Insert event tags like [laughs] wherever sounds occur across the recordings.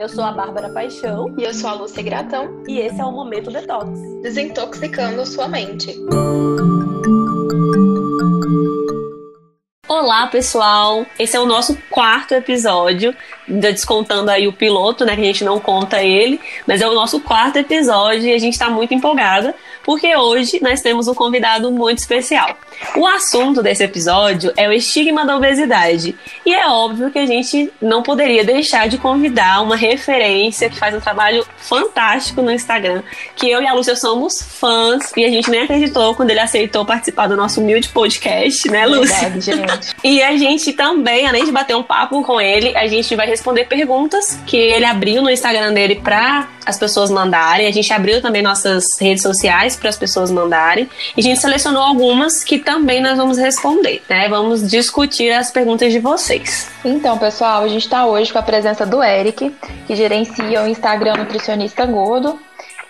Eu sou a Bárbara Paixão. E eu sou a Lúcia Gratão. E esse é o Momento Detox Desintoxicando sua mente. Olá, pessoal! Esse é o nosso quarto episódio, descontando aí o piloto, né? Que a gente não conta ele, mas é o nosso quarto episódio e a gente está muito empolgada porque hoje nós temos um convidado muito especial. O assunto desse episódio é o estigma da obesidade. E é óbvio que a gente não poderia deixar de convidar uma referência que faz um trabalho fantástico no Instagram, que eu e a Lúcia somos fãs e a gente nem acreditou quando ele aceitou participar do nosso humilde podcast, né, Lúcia? Verdade, gente. [laughs] E a gente também, além de bater um papo com ele, a gente vai responder perguntas que ele abriu no Instagram dele para as pessoas mandarem. A gente abriu também nossas redes sociais para as pessoas mandarem. E a gente selecionou algumas que também nós vamos responder, né? Vamos discutir as perguntas de vocês. Então, pessoal, a gente está hoje com a presença do Eric, que gerencia o Instagram Nutricionista Gordo.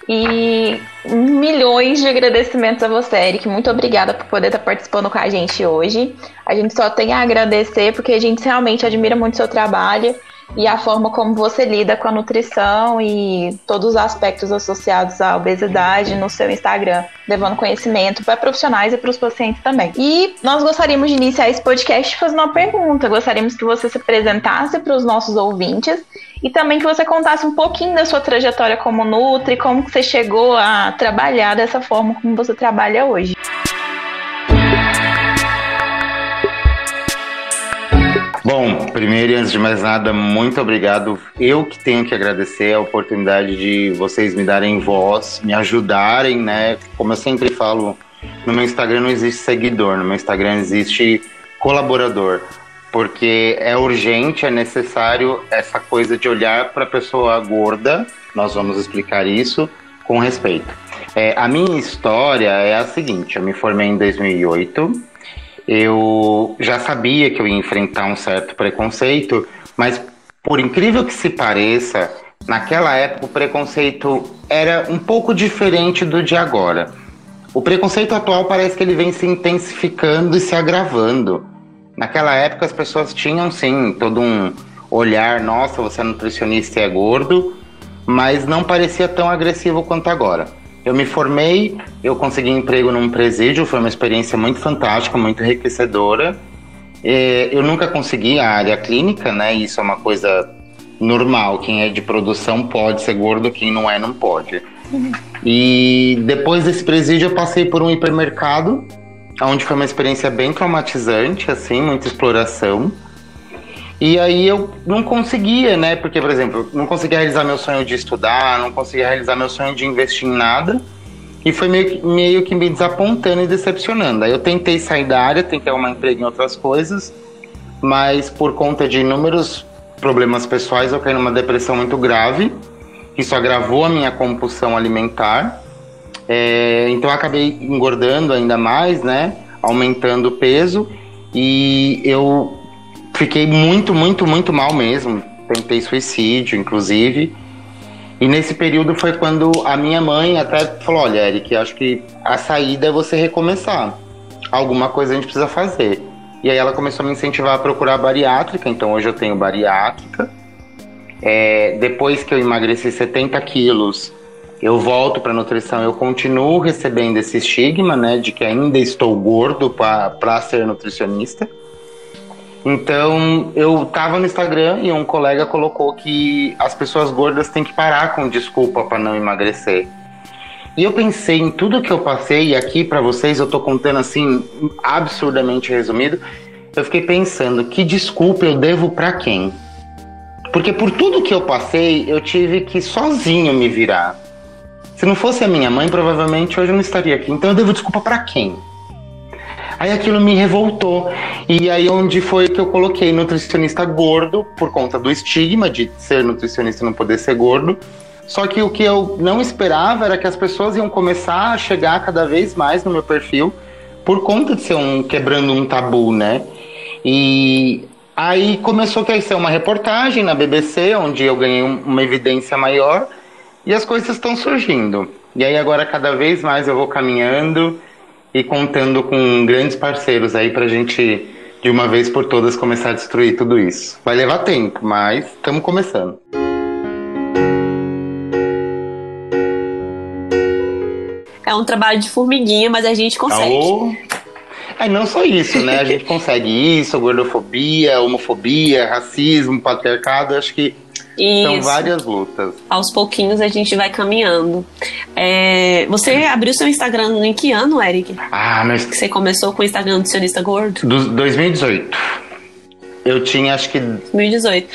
E milhões de agradecimentos a você, Eric. Muito obrigada por poder estar participando com a gente hoje. A gente só tem a agradecer porque a gente realmente admira muito o seu trabalho e a forma como você lida com a nutrição e todos os aspectos associados à obesidade no seu Instagram, levando conhecimento para profissionais e para os pacientes também. E nós gostaríamos de iniciar esse podcast fazendo uma pergunta. Gostaríamos que você se apresentasse para os nossos ouvintes e também que você contasse um pouquinho da sua trajetória como Nutri, como que você chegou a trabalhar dessa forma como você trabalha hoje. Bom, primeiro e antes de mais nada, muito obrigado. Eu que tenho que agradecer a oportunidade de vocês me darem voz, me ajudarem, né? Como eu sempre falo, no meu Instagram não existe seguidor, no meu Instagram existe colaborador, porque é urgente, é necessário essa coisa de olhar para a pessoa gorda. Nós vamos explicar isso com respeito. É, a minha história é a seguinte: eu me formei em 2008 eu já sabia que eu ia enfrentar um certo preconceito, mas por incrível que se pareça, naquela época o preconceito era um pouco diferente do de agora. O preconceito atual parece que ele vem se intensificando e se agravando. Naquela época as pessoas tinham sim todo um olhar, nossa, você é nutricionista e é gordo, mas não parecia tão agressivo quanto agora. Eu me formei, eu consegui emprego num presídio, foi uma experiência muito fantástica, muito enriquecedora. Eu nunca consegui a área clínica, né? Isso é uma coisa normal. Quem é de produção pode ser gordo, quem não é, não pode. E depois desse presídio, eu passei por um hipermercado, onde foi uma experiência bem traumatizante, assim, muita exploração. E aí eu não conseguia, né? Porque, por exemplo, não conseguia realizar meu sonho de estudar, não conseguia realizar meu sonho de investir em nada. E foi meio que, meio que me desapontando e decepcionando. Aí eu tentei sair da área, tentei arrumar emprego em outras coisas, mas por conta de inúmeros problemas pessoais eu caí numa depressão muito grave. Isso agravou a minha compulsão alimentar. É, então eu acabei engordando ainda mais, né? Aumentando o peso. E eu fiquei muito, muito, muito mal mesmo. Tentei suicídio, inclusive. E nesse período foi quando a minha mãe até falou: Olha, Eric, acho que a saída é você recomeçar. Alguma coisa a gente precisa fazer. E aí ela começou a me incentivar a procurar bariátrica, então hoje eu tenho bariátrica. É, depois que eu emagreci 70 quilos, eu volto para nutrição, eu continuo recebendo esse estigma, né, de que ainda estou gordo para ser nutricionista. Então, eu tava no Instagram e um colega colocou que as pessoas gordas têm que parar com desculpa para não emagrecer. E eu pensei em tudo que eu passei e aqui para vocês eu tô contando assim absurdamente resumido. Eu fiquei pensando que desculpa eu devo para quem? Porque por tudo que eu passei, eu tive que sozinho me virar. Se não fosse a minha mãe, provavelmente hoje eu não estaria aqui. Então eu devo desculpa para quem? Aí aquilo me revoltou. E aí onde foi que eu coloquei nutricionista gordo, por conta do estigma de ser nutricionista e não poder ser gordo. Só que o que eu não esperava era que as pessoas iam começar a chegar cada vez mais no meu perfil por conta de ser um quebrando um tabu, né? E aí começou a ser uma reportagem na BBC, onde eu ganhei uma evidência maior e as coisas estão surgindo. E aí agora cada vez mais eu vou caminhando e contando com grandes parceiros aí para a gente, de uma vez por todas, começar a destruir tudo isso. Vai levar tempo, mas estamos começando. É um trabalho de formiguinha, mas a gente consegue. Aô. É, não só isso, né? A gente [laughs] consegue isso, gordofobia, homofobia, racismo, patriarcado, acho que isso. São várias lutas. Aos pouquinhos a gente vai caminhando. É, você abriu seu Instagram em que ano, Eric? Ah, mas. Você começou com o Instagram do Sionista Gordo? Do 2018. Eu tinha, acho que. 2018.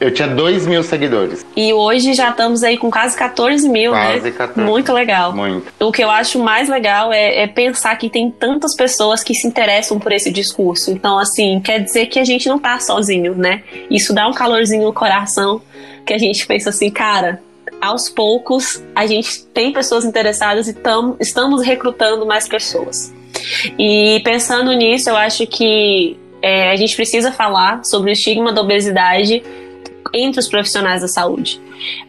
Eu tinha 2 mil seguidores. E hoje já estamos aí com quase 14 mil, quase né? Quase 14. Muito legal. Muito. O que eu acho mais legal é, é, pensar que tem tantas pessoas que se interessam por esse discurso. Então, assim, quer dizer que a gente não tá sozinho, né? Isso dá um calorzinho no coração, que a gente pensa assim, cara, aos poucos a gente tem pessoas interessadas e tam, estamos recrutando mais pessoas. E pensando nisso, eu acho que é, a gente precisa falar sobre o estigma da obesidade entre os profissionais da saúde.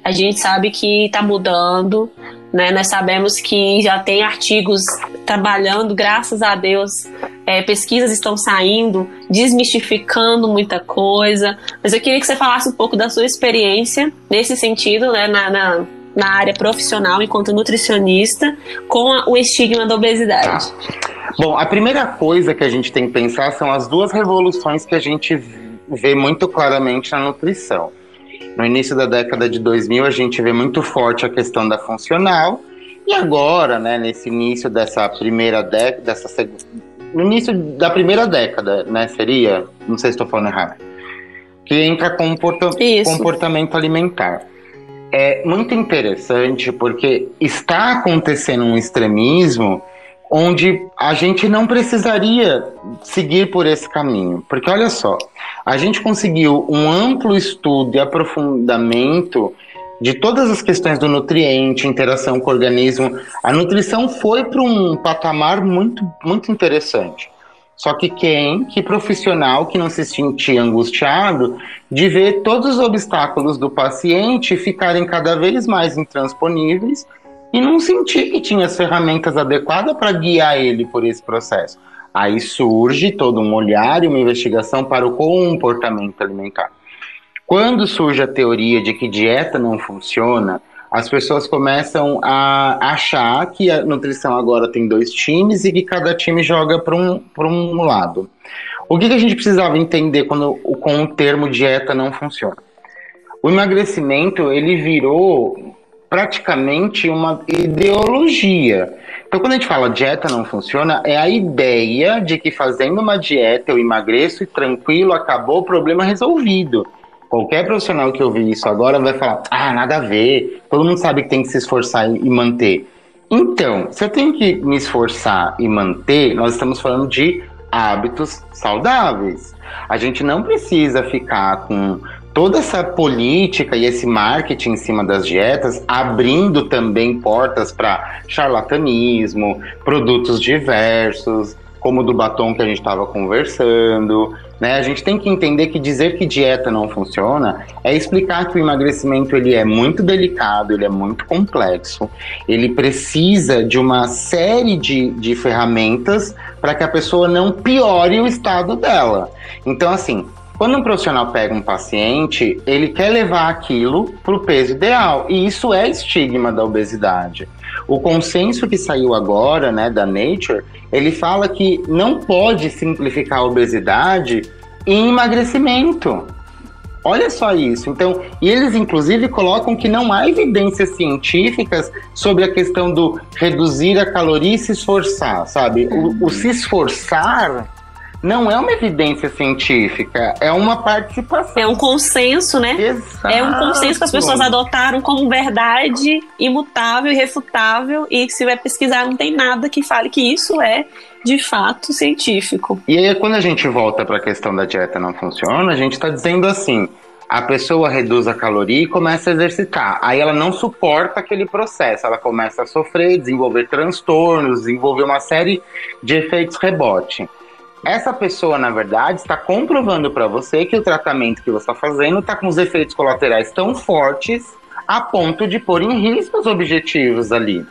A gente sabe que está mudando, né? Nós sabemos que já tem artigos trabalhando, graças a Deus, é, pesquisas estão saindo, desmistificando muita coisa. Mas eu queria que você falasse um pouco da sua experiência nesse sentido, né? Na, na, na área profissional, enquanto nutricionista, com a, o estigma da obesidade. Tá. Bom, a primeira coisa que a gente tem que pensar são as duas revoluções que a gente vê muito claramente na nutrição. No início da década de 2000, a gente vê muito forte a questão da funcional, e agora, né, nesse início dessa primeira década, dessa no início da primeira década, né, seria, não sei se estou falando errado, que entra comporta Isso. comportamento alimentar. É muito interessante porque está acontecendo um extremismo onde a gente não precisaria seguir por esse caminho. Porque olha só, a gente conseguiu um amplo estudo e aprofundamento de todas as questões do nutriente, interação com o organismo. A nutrição foi para um patamar muito, muito interessante. Só que quem, que profissional que não se sentia angustiado de ver todos os obstáculos do paciente ficarem cada vez mais intransponíveis e não senti que tinha as ferramentas adequadas para guiar ele por esse processo. Aí surge todo um olhar e uma investigação para o comportamento alimentar. Quando surge a teoria de que dieta não funciona, as pessoas começam a achar que a nutrição agora tem dois times e que cada time joga para um, um lado. O que, que a gente precisava entender quando, com o termo dieta não funciona? O emagrecimento ele virou praticamente uma ideologia. Então, quando a gente fala dieta não funciona, é a ideia de que fazendo uma dieta eu emagreço e tranquilo, acabou o problema resolvido. Qualquer profissional que ouvir isso agora vai falar: ah, nada a ver, todo mundo sabe que tem que se esforçar e manter. Então, se eu tenho que me esforçar e manter, nós estamos falando de hábitos saudáveis. A gente não precisa ficar com toda essa política e esse marketing em cima das dietas, abrindo também portas para charlatanismo, produtos diversos, como o do batom que a gente estava conversando. Né? A gente tem que entender que dizer que dieta não funciona é explicar que o emagrecimento ele é muito delicado, ele é muito complexo, ele precisa de uma série de, de ferramentas para que a pessoa não piore o estado dela. Então, assim, quando um profissional pega um paciente, ele quer levar aquilo para o peso ideal, e isso é estigma da obesidade. O consenso que saiu agora, né, da Nature, ele fala que não pode simplificar a obesidade em emagrecimento. Olha só isso. Então, e eles inclusive colocam que não há evidências científicas sobre a questão do reduzir a caloria e se esforçar, sabe? O, o se esforçar não é uma evidência científica, é uma participação. É um consenso, né? Exato. É um consenso que as pessoas adotaram como verdade imutável, irrefutável, e se vai pesquisar, não tem nada que fale que isso é de fato científico. E aí, quando a gente volta para a questão da dieta não funciona, a gente está dizendo assim: a pessoa reduz a caloria e começa a exercitar. Aí ela não suporta aquele processo, ela começa a sofrer, desenvolver transtornos, desenvolver uma série de efeitos rebote. Essa pessoa, na verdade, está comprovando para você que o tratamento que você está fazendo está com os efeitos colaterais tão fortes a ponto de pôr em risco os objetivos ali.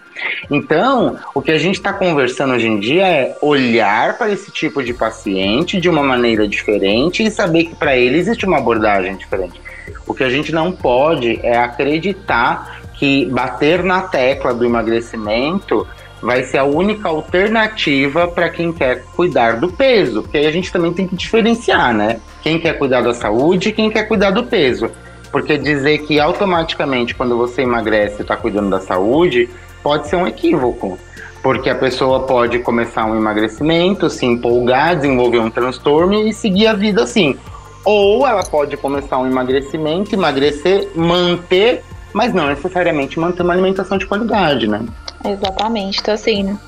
Então, o que a gente está conversando hoje em dia é olhar para esse tipo de paciente de uma maneira diferente e saber que para ele existe uma abordagem diferente. O que a gente não pode é acreditar que bater na tecla do emagrecimento vai ser a única alternativa para quem quer cuidar do peso. Porque aí a gente também tem que diferenciar, né? Quem quer cuidar da saúde e quem quer cuidar do peso. Porque dizer que automaticamente quando você emagrece está cuidando da saúde pode ser um equívoco. Porque a pessoa pode começar um emagrecimento, se empolgar, desenvolver um transtorno e seguir a vida assim. Ou ela pode começar um emagrecimento, emagrecer, manter, mas não necessariamente manter uma alimentação de qualidade, né? Exatamente. Então, assim,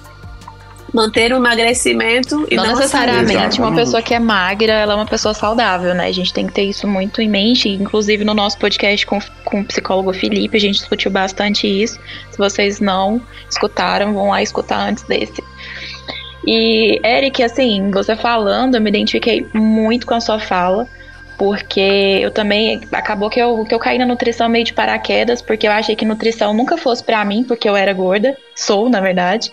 manter o emagrecimento e não, não necessariamente uma pessoa que é magra, ela é uma pessoa saudável, né? A gente tem que ter isso muito em mente. Inclusive no nosso podcast com, com o psicólogo Felipe, a gente discutiu bastante isso. Se vocês não escutaram, vão lá escutar antes desse. E, Eric, assim, você falando, eu me identifiquei muito com a sua fala porque eu também acabou que eu, que eu caí na nutrição meio de paraquedas, porque eu achei que nutrição nunca fosse para mim, porque eu era gorda, sou, na verdade.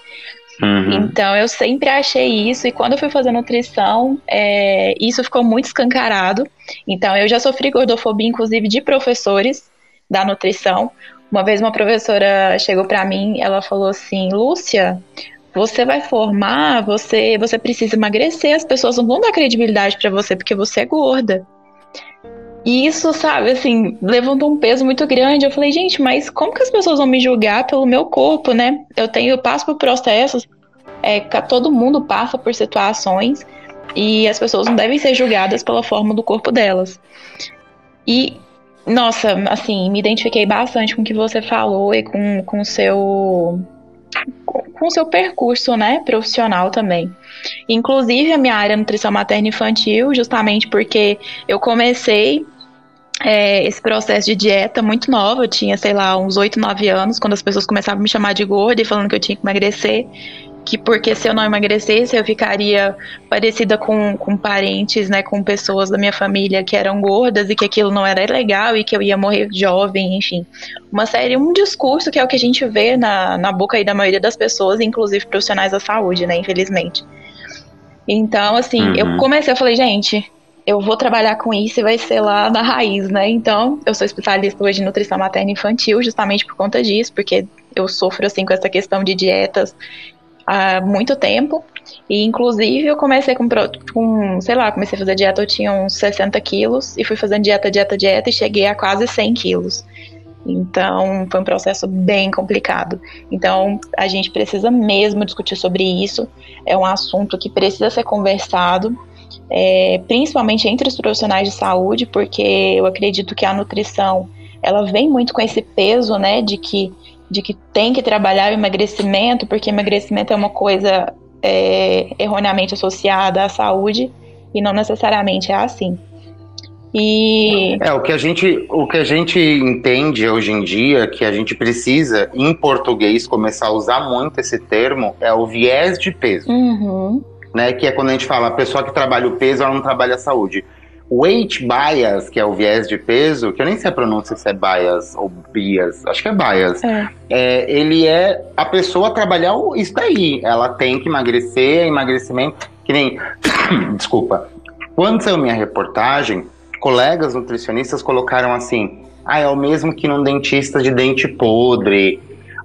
Uhum. Então eu sempre achei isso, e quando eu fui fazer nutrição, é, isso ficou muito escancarado. Então eu já sofri gordofobia, inclusive, de professores da nutrição. Uma vez uma professora chegou para mim, ela falou assim: Lúcia, você vai formar, você, você precisa emagrecer, as pessoas não vão dar credibilidade para você porque você é gorda. E isso, sabe, assim, levantou um peso muito grande. Eu falei, gente, mas como que as pessoas vão me julgar pelo meu corpo, né? Eu tenho, eu passo por processos, é, todo mundo passa por situações e as pessoas não devem ser julgadas pela forma do corpo delas. E, nossa, assim, me identifiquei bastante com o que você falou e com, com o seu com o seu percurso, né, profissional também. Inclusive a minha área nutrição materna infantil, justamente porque eu comecei é, esse processo de dieta muito nova. Eu tinha, sei lá, uns 8, 9 anos, quando as pessoas começavam a me chamar de gorda e falando que eu tinha que emagrecer. Que porque se eu não emagrecesse, eu ficaria parecida com, com parentes, né, com pessoas da minha família que eram gordas e que aquilo não era legal e que eu ia morrer jovem, enfim. Uma série, um discurso que é o que a gente vê na, na boca aí da maioria das pessoas, inclusive profissionais da saúde, né, infelizmente. Então, assim, uhum. eu comecei, eu falei, gente, eu vou trabalhar com isso e vai ser lá na raiz, né? Então, eu sou especialista hoje em nutrição materna infantil, justamente por conta disso, porque eu sofro assim com essa questão de dietas há muito tempo. E inclusive eu comecei com, com, sei lá, comecei a fazer dieta, eu tinha uns 60 quilos e fui fazendo dieta, dieta, dieta e cheguei a quase 100 quilos. Então foi um processo bem complicado. Então a gente precisa mesmo discutir sobre isso. É um assunto que precisa ser conversado é, principalmente entre os profissionais de saúde, porque eu acredito que a nutrição ela vem muito com esse peso, né, de que de que tem que trabalhar o emagrecimento, porque emagrecimento é uma coisa é, erroneamente associada à saúde e não necessariamente é assim. E... É, o que, a gente, o que a gente entende hoje em dia, que a gente precisa, em português, começar a usar muito esse termo, é o viés de peso. Uhum né? Que é quando a gente fala a pessoa que trabalha o peso, ela não trabalha a saúde. Weight bias, que é o viés de peso, que eu nem sei a pronúncia se é bias ou bias, acho que é bias. É. É, ele é a pessoa trabalhar isso daí. Ela tem que emagrecer, emagrecimento, que nem. [coughs] Desculpa. Quando saiu minha reportagem, colegas nutricionistas colocaram assim: ah, é o mesmo que num dentista de dente podre,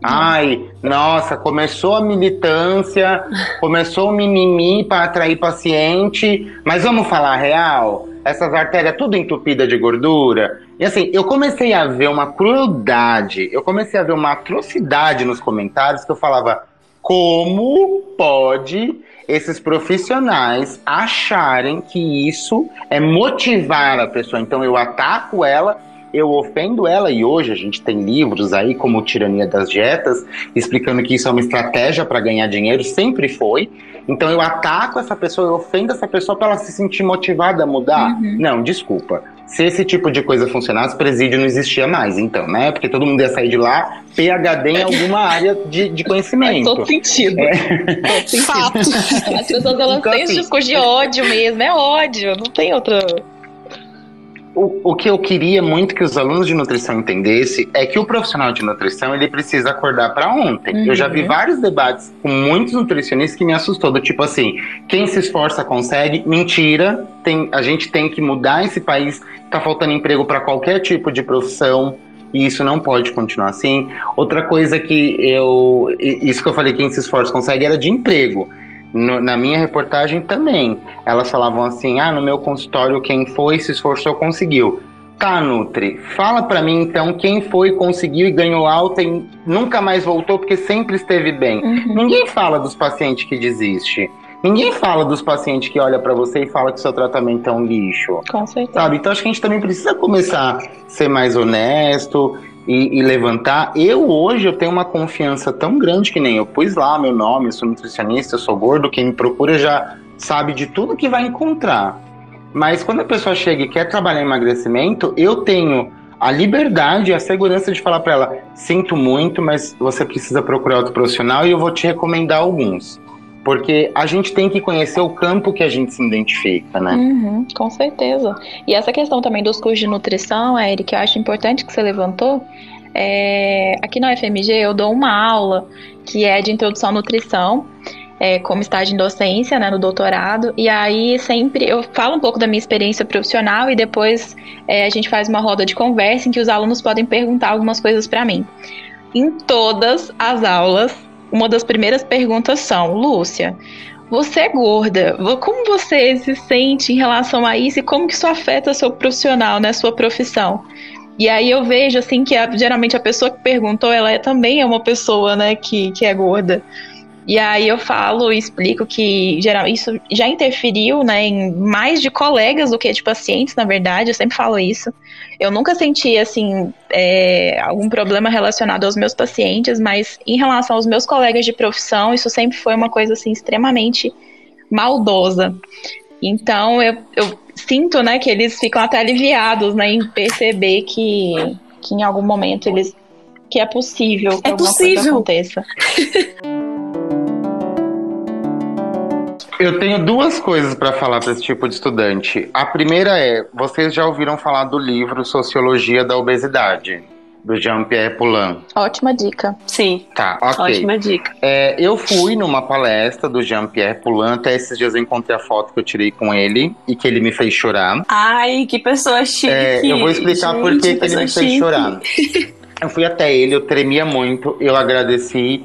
Ai, nossa, começou a militância, começou o mimimi para atrair paciente, mas vamos falar real? Essas artérias tudo entupida de gordura. E assim, eu comecei a ver uma crueldade, eu comecei a ver uma atrocidade nos comentários que eu falava: como pode esses profissionais acharem que isso é motivar a pessoa? Então eu ataco ela eu ofendo ela e hoje a gente tem livros aí como Tirania das Dietas explicando que isso é uma estratégia para ganhar dinheiro, sempre foi. Então eu ataco essa pessoa, eu ofendo essa pessoa para ela se sentir motivada a mudar. Uhum. Não, desculpa. Se esse tipo de coisa funcionasse, presídio não existia mais, então, né? Porque todo mundo ia sair de lá PHD em alguma área de, de conhecimento. Todo sentido. É. Todo sentido. Fato. [laughs] As pessoas elas então, têm assim, esse discurso de ódio mesmo, é ódio, não tem outra o, o que eu queria muito que os alunos de nutrição entendessem é que o profissional de nutrição ele precisa acordar para ontem. Uhum. Eu já vi uhum. vários debates com muitos nutricionistas que me assustou, do tipo assim, quem se esforça consegue. Mentira, tem, a gente tem que mudar esse país. Tá faltando emprego para qualquer tipo de profissão. e isso não pode continuar assim. Outra coisa que eu. Isso que eu falei, quem se esforça consegue, era de emprego. No, na minha reportagem também. Elas falavam assim: ah, no meu consultório, quem foi, se esforçou, conseguiu. Tá, Nutri, fala para mim então quem foi, conseguiu e ganhou alta e nunca mais voltou porque sempre esteve bem. Uhum. Ninguém fala dos pacientes que desiste. Ninguém fala dos pacientes que olha para você e fala que seu tratamento é um lixo. Com certeza. Sabe? Então acho que a gente também precisa começar a ser mais honesto e, e, levantar. Eu hoje eu tenho uma confiança tão grande que nem eu pus lá meu nome, eu sou nutricionista, eu sou gordo, quem me procura já sabe de tudo que vai encontrar. Mas quando a pessoa chega e quer trabalhar em emagrecimento, eu tenho a liberdade e a segurança de falar para ela: sinto muito, mas você precisa procurar outro profissional e eu vou te recomendar alguns. Porque a gente tem que conhecer o campo que a gente se identifica, né? Uhum, com certeza. E essa questão também dos cursos de nutrição, Eric, eu acho importante que você levantou. É, aqui na UFMG eu dou uma aula que é de introdução à nutrição é, como estágio em docência, né, no doutorado, e aí sempre eu falo um pouco da minha experiência profissional e depois é, a gente faz uma roda de conversa em que os alunos podem perguntar algumas coisas para mim. Em todas as aulas, uma das primeiras perguntas são: Lúcia, você é gorda, como você se sente em relação a isso e como que isso afeta seu profissional, né, sua profissão? E aí eu vejo assim que a, geralmente a pessoa que perguntou, ela é, também é uma pessoa, né, que, que é gorda. E aí eu falo e explico que geral, isso já interferiu né, em mais de colegas do que de pacientes, na verdade, eu sempre falo isso. Eu nunca senti assim é, algum problema relacionado aos meus pacientes, mas em relação aos meus colegas de profissão, isso sempre foi uma coisa assim extremamente maldosa. Então eu, eu sinto né, que eles ficam até aliviados né, em perceber que, que em algum momento eles que é possível que é alguma possível. coisa aconteça. [laughs] Eu tenho duas coisas para falar para esse tipo de estudante. A primeira é: vocês já ouviram falar do livro Sociologia da Obesidade? do Jean-Pierre Poulain. Ótima dica. Sim. Tá, ok. Ótima dica. É, eu fui numa palestra do Jean-Pierre Poulain, até esses dias eu encontrei a foto que eu tirei com ele e que ele me fez chorar. Ai, que pessoa chique. É, eu vou explicar Gente, por que, que ele me chique. fez chorar. eu fui até ele, eu tremia muito, eu agradeci,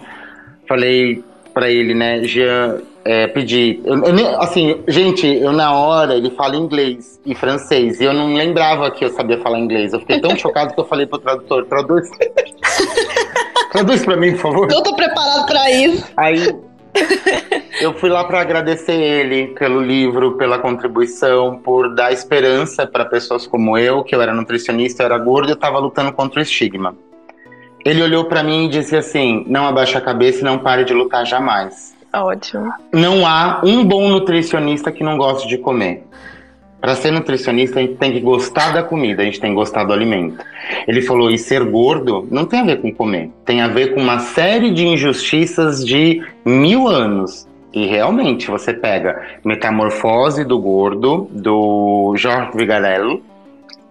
falei para ele, né, Jean, é, pedir. Eu, eu, assim, gente, eu na hora ele fala inglês e francês e eu não lembrava que eu sabia falar inglês. Eu fiquei tão [laughs] chocado que eu falei pro tradutor: traduz. [laughs] traduz pra mim, por favor. Não tô preparado pra isso. Aí eu fui lá para agradecer ele pelo livro, pela contribuição, por dar esperança para pessoas como eu, que eu era nutricionista, eu era gordo e eu tava lutando contra o estigma. Ele olhou para mim e disse assim: "Não abaixe a cabeça e não pare de lutar jamais". Ótimo. Não há um bom nutricionista que não goste de comer. Para ser nutricionista, a gente tem que gostar da comida, a gente tem que gostar do alimento. Ele falou: e ser gordo não tem a ver com comer, tem a ver com uma série de injustiças de mil anos. E realmente, você pega Metamorfose do Gordo, do Jorge Vigarello,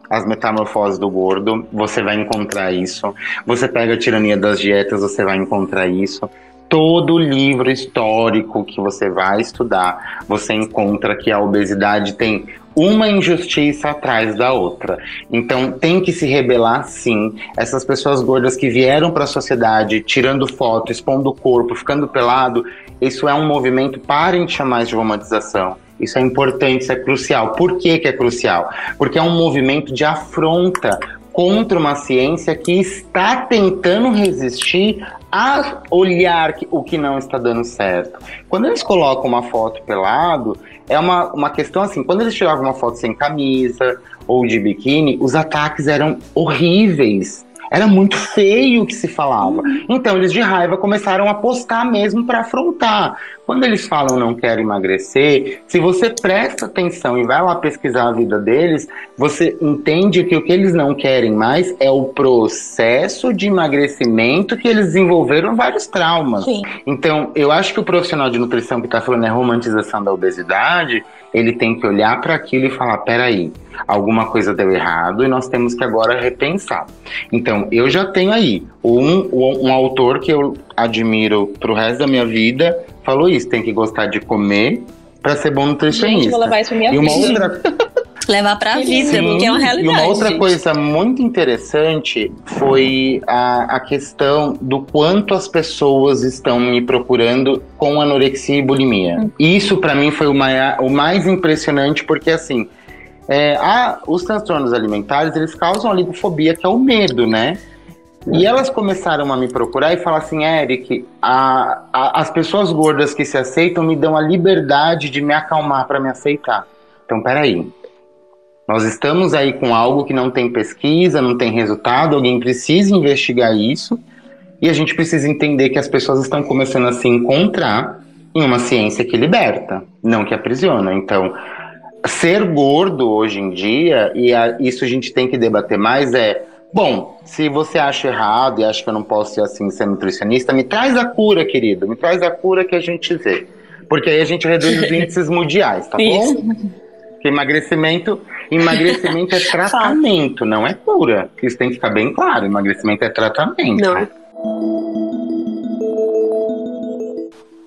as metamorfoses do gordo, você vai encontrar isso. Você pega a tirania das dietas, você vai encontrar isso todo livro histórico que você vai estudar, você encontra que a obesidade tem uma injustiça atrás da outra. Então tem que se rebelar sim. Essas pessoas gordas que vieram para a sociedade tirando foto, expondo o corpo, ficando pelado, isso é um movimento, parem de chamar de romantização. Isso é importante, isso é crucial. Por que, que é crucial? Porque é um movimento de afronta contra uma ciência que está tentando resistir a olhar o que não está dando certo. Quando eles colocam uma foto pelado, é uma, uma questão assim, quando eles tiravam uma foto sem camisa ou de biquíni, os ataques eram horríveis. Era muito feio o que se falava. Então eles de raiva começaram a postar mesmo para afrontar. Quando eles falam não quero emagrecer, se você presta atenção e vai lá pesquisar a vida deles, você entende que o que eles não querem mais é o processo de emagrecimento que eles desenvolveram vários traumas. Sim. Então, eu acho que o profissional de nutrição que está falando é romantização da obesidade, ele tem que olhar para aquilo e falar: peraí, alguma coisa deu errado e nós temos que agora repensar. Então, eu já tenho aí um, um, um autor que eu admiro para o resto da minha vida, falou isso: tem que gostar de comer para ser bom nutricionista. Gente, vou levar isso pra minha e uma vida. outra [laughs] levar para a vida, porque é uma realidade. E uma outra gente. coisa muito interessante foi a, a questão do quanto as pessoas estão me procurando com anorexia e bulimia. Hum. Isso para mim foi o, maior, o mais impressionante, porque assim, é, a, os transtornos alimentares eles causam a lidofobia, que é o medo, né? E elas começaram a me procurar e falar assim, Eric, a, a, as pessoas gordas que se aceitam me dão a liberdade de me acalmar para me aceitar. Então, peraí. Nós estamos aí com algo que não tem pesquisa, não tem resultado, alguém precisa investigar isso e a gente precisa entender que as pessoas estão começando a se encontrar em uma ciência que liberta, não que aprisiona. Então, ser gordo hoje em dia, e a, isso a gente tem que debater mais, é Bom, se você acha errado e acha que eu não posso ser assim, ser nutricionista, me traz a cura, querido. Me traz a cura que a gente vê. Porque aí a gente reduz os [laughs] índices mundiais, tá bom? Porque emagrecimento, emagrecimento é [laughs] tratamento, não é cura. Isso tem que ficar bem claro. Emagrecimento é tratamento. Não.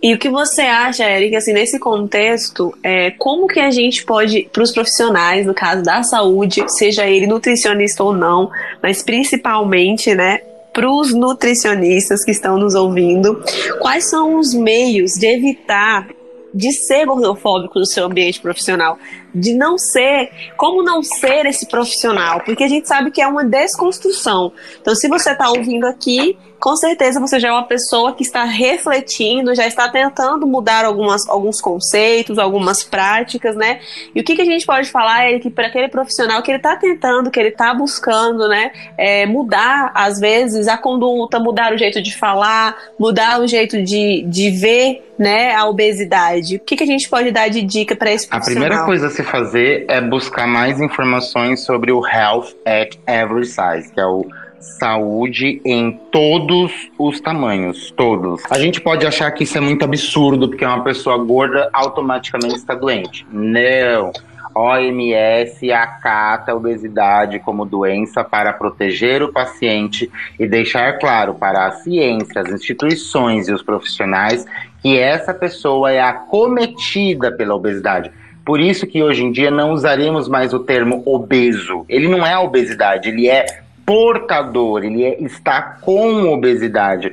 E o que você acha, Eric, assim, nesse contexto, é, como que a gente pode, para os profissionais, no caso da saúde, seja ele nutricionista ou não, mas principalmente, né, para os nutricionistas que estão nos ouvindo, quais são os meios de evitar de ser gordofóbico no seu ambiente profissional, de não ser, como não ser esse profissional, porque a gente sabe que é uma desconstrução. Então, se você está ouvindo aqui com certeza você já é uma pessoa que está refletindo, já está tentando mudar algumas, alguns conceitos, algumas práticas, né? E o que, que a gente pode falar é que para aquele profissional que ele está tentando, que ele está buscando, né, é, mudar, às vezes, a conduta, mudar o jeito de falar, mudar o jeito de, de ver, né, a obesidade. O que, que a gente pode dar de dica para esse profissional? A primeira coisa a se fazer é buscar mais informações sobre o Health at Every Size, que é o saúde em todos os tamanhos, todos. A gente pode achar que isso é muito absurdo, porque uma pessoa gorda automaticamente está doente. Não. OMS acata a obesidade como doença para proteger o paciente e deixar claro para a ciência, as instituições e os profissionais que essa pessoa é acometida pela obesidade. Por isso que hoje em dia não usaremos mais o termo obeso. Ele não é obesidade, ele é portador, ele é, está com obesidade.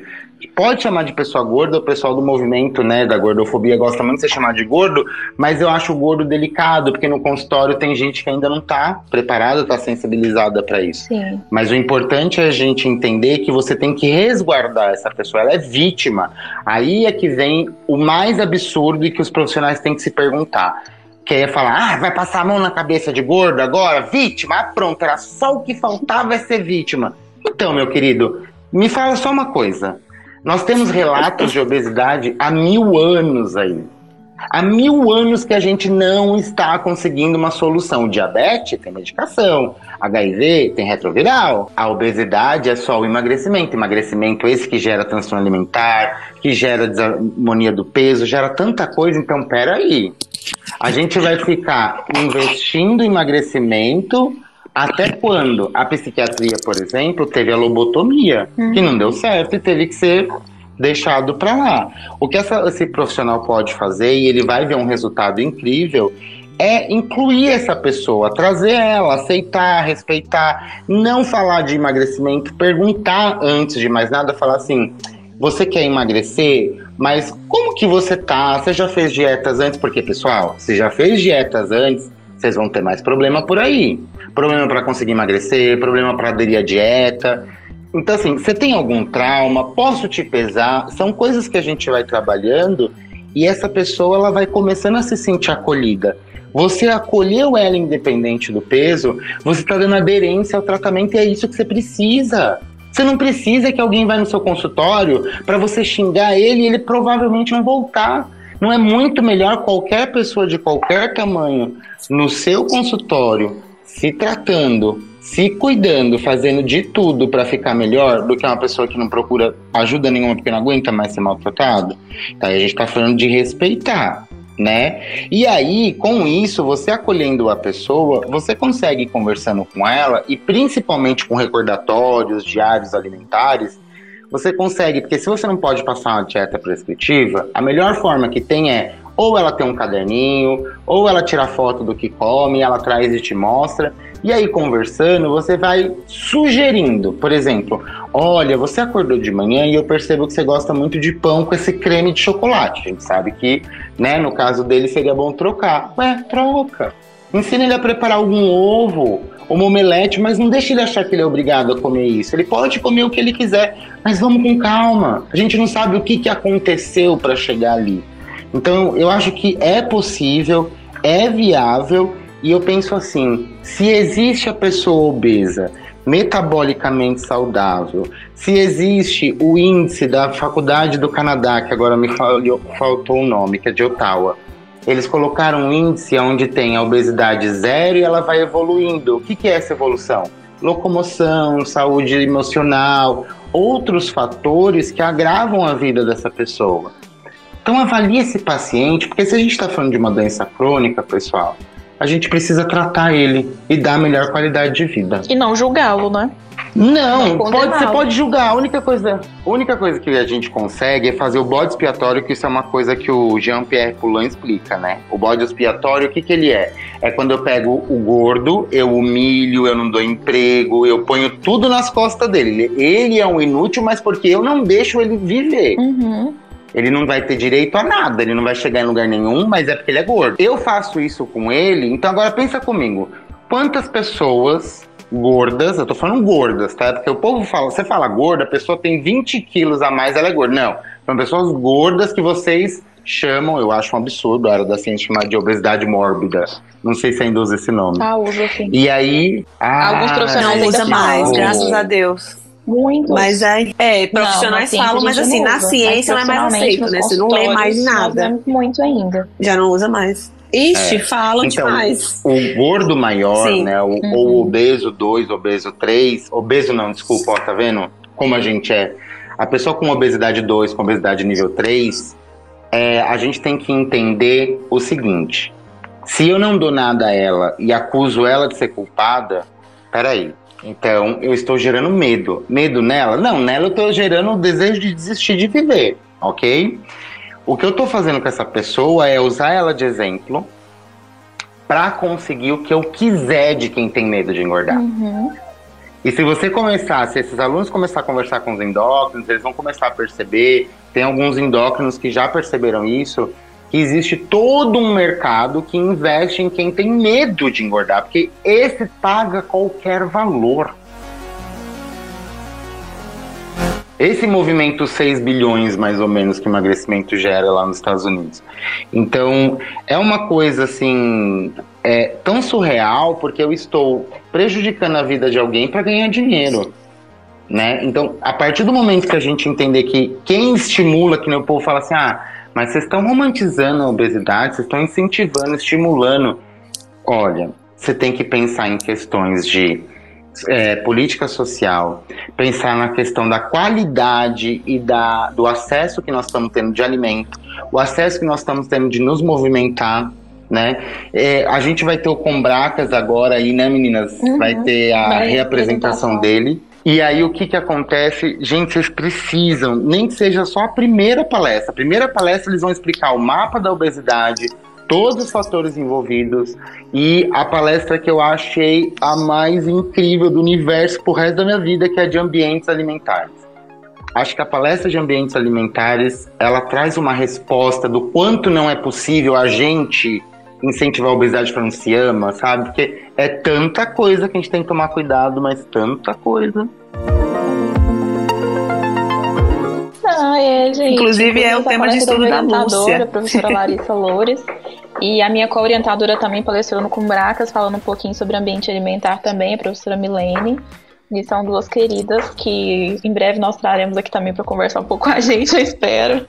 Pode chamar de pessoa gorda, o pessoal do movimento né, da gordofobia gosta muito de ser chamado de gordo, mas eu acho o gordo delicado, porque no consultório tem gente que ainda não está preparada, está sensibilizada para isso. Sim. Mas o importante é a gente entender que você tem que resguardar essa pessoa, ela é vítima. Aí é que vem o mais absurdo e que os profissionais têm que se perguntar que ia falar, ah, vai passar a mão na cabeça de gordo agora? Vítima? Ah, pronto, era só o que faltava é ser vítima. Então, meu querido, me fala só uma coisa. Nós temos relatos de obesidade há mil anos aí. Há mil anos que a gente não está conseguindo uma solução. Diabetes tem medicação, HIV tem retroviral. A obesidade é só o emagrecimento. Emagrecimento esse que gera transtorno alimentar, que gera desarmonia do peso, gera tanta coisa. Então, peraí. A gente vai ficar investindo em emagrecimento até quando a psiquiatria, por exemplo, teve a lobotomia, hum. que não deu certo e teve que ser deixado para lá. O que essa, esse profissional pode fazer, e ele vai ver um resultado incrível, é incluir essa pessoa, trazer ela, aceitar, respeitar, não falar de emagrecimento, perguntar antes de mais nada, falar assim: você quer emagrecer? Mas como que você tá? Você já fez dietas antes? Porque, pessoal, se já fez dietas antes, vocês vão ter mais problema por aí. Problema para conseguir emagrecer, problema para aderir à dieta. Então, assim, você tem algum trauma? Posso te pesar? São coisas que a gente vai trabalhando e essa pessoa ela vai começando a se sentir acolhida. Você acolheu ela independente do peso, você está dando aderência ao tratamento e é isso que você precisa. Você não precisa que alguém vá no seu consultório para você xingar ele e ele provavelmente não voltar. Não é muito melhor qualquer pessoa de qualquer tamanho no seu consultório se tratando, se cuidando, fazendo de tudo para ficar melhor do que uma pessoa que não procura ajuda nenhuma porque não aguenta mais ser maltratado? Aí a gente está falando de respeitar né? E aí, com isso, você acolhendo a pessoa, você consegue ir conversando com ela e principalmente com recordatórios, diários alimentares, você consegue, porque se você não pode passar uma dieta prescritiva, a melhor forma que tem é Ou ela tem um caderninho, ou ela tira foto do que come, ela traz e te mostra. E aí, conversando, você vai sugerindo. Por exemplo, olha, você acordou de manhã e eu percebo que você gosta muito de pão com esse creme de chocolate. A gente sabe que, né, no caso dele, seria bom trocar. Ué, troca. Ensina ele a preparar algum ovo, uma omelete, mas não deixe ele achar que ele é obrigado a comer isso. Ele pode comer o que ele quiser, mas vamos com calma. A gente não sabe o que, que aconteceu para chegar ali. Então, eu acho que é possível, é viável, e eu penso assim: se existe a pessoa obesa, metabolicamente saudável, se existe o índice da Faculdade do Canadá, que agora me faltou o nome, que é de Ottawa, eles colocaram um índice onde tem a obesidade zero e ela vai evoluindo. O que, que é essa evolução? Locomoção, saúde emocional, outros fatores que agravam a vida dessa pessoa. Então avalie esse paciente, porque se a gente está falando de uma doença crônica, pessoal, a gente precisa tratar ele e dar a melhor qualidade de vida. E não julgá-lo, né? Não, pode, você pode julgar. A única coisa, a única coisa que a gente consegue é fazer o bode expiatório, que isso é uma coisa que o Jean-Pierre Poulain explica, né? O bode expiatório, o que, que ele é? É quando eu pego o gordo, eu humilho, eu não dou emprego, eu ponho tudo nas costas dele. Ele é um inútil, mas porque eu não deixo ele viver. Uhum. Ele não vai ter direito a nada, ele não vai chegar em lugar nenhum, mas é porque ele é gordo. Eu faço isso com ele, então agora pensa comigo. Quantas pessoas gordas, eu tô falando gordas, tá? Porque o povo fala, você fala gorda, a pessoa tem 20 quilos a mais, ela é gorda. Não, são pessoas gordas que vocês chamam, eu acho um absurdo a área da ciência chamar de obesidade mórbida. Não sei se ainda usa esse nome. Ah, usa sim. E aí. Ah, Alguns profissionais não usa mais, graças a Deus. Muito. Mas aí, é, profissionais não, falam, mas assim, na ciência não é mais aceito, né? Você não lê mais nada. Muito ainda. Já não usa mais. Ixi, é. falam então, demais. O gordo maior, Sim. né? O, uhum. Ou obeso 2, obeso 3. Obeso não, desculpa, ó, tá vendo? Como a gente é. A pessoa com obesidade 2, com obesidade nível 3, é, a gente tem que entender o seguinte. Se eu não dou nada a ela e acuso ela de ser culpada, peraí. Então eu estou gerando medo. Medo nela? Não, nela eu estou gerando o desejo de desistir de viver, ok? O que eu estou fazendo com essa pessoa é usar ela de exemplo para conseguir o que eu quiser de quem tem medo de engordar. Uhum. E se você começar, se esses alunos começar a conversar com os endócrinos, eles vão começar a perceber, tem alguns endócrinos que já perceberam isso, que existe todo um mercado que investe em quem tem medo de engordar, porque esse paga qualquer valor. Esse movimento 6 bilhões, mais ou menos, que emagrecimento gera lá nos Estados Unidos. Então, é uma coisa assim, é, tão surreal, porque eu estou prejudicando a vida de alguém para ganhar dinheiro. Né? Então, a partir do momento que a gente entender que quem estimula, que o povo fala assim, ah, mas vocês estão romantizando a obesidade, vocês estão incentivando, estimulando. Olha, você tem que pensar em questões de é, política social, pensar na questão da qualidade e da, do acesso que nós estamos tendo de alimento, o acesso que nós estamos tendo de nos movimentar, né? É, a gente vai ter o Combracas agora aí, né, meninas? Uhum. Vai ter a vai reapresentação dele. E aí o que que acontece? Gente, vocês precisam, nem que seja só a primeira palestra. A primeira palestra eles vão explicar o mapa da obesidade, todos os fatores envolvidos e a palestra que eu achei a mais incrível do universo pro resto da minha vida, que é de ambientes alimentares. Acho que a palestra de ambientes alimentares, ela traz uma resposta do quanto não é possível a gente incentivar a obesidade quando se ama, sabe? Porque é tanta coisa que a gente tem que tomar cuidado, mas tanta coisa. Ah, é, gente. Inclusive é o tema de estudo da Lúcia. A professora Larissa Loures. E a minha co-orientadora também palestrou no Cumbracas, falando um pouquinho sobre ambiente alimentar também, a professora Milene. E são duas queridas que em breve nós traremos aqui também para conversar um pouco com a gente, eu espero.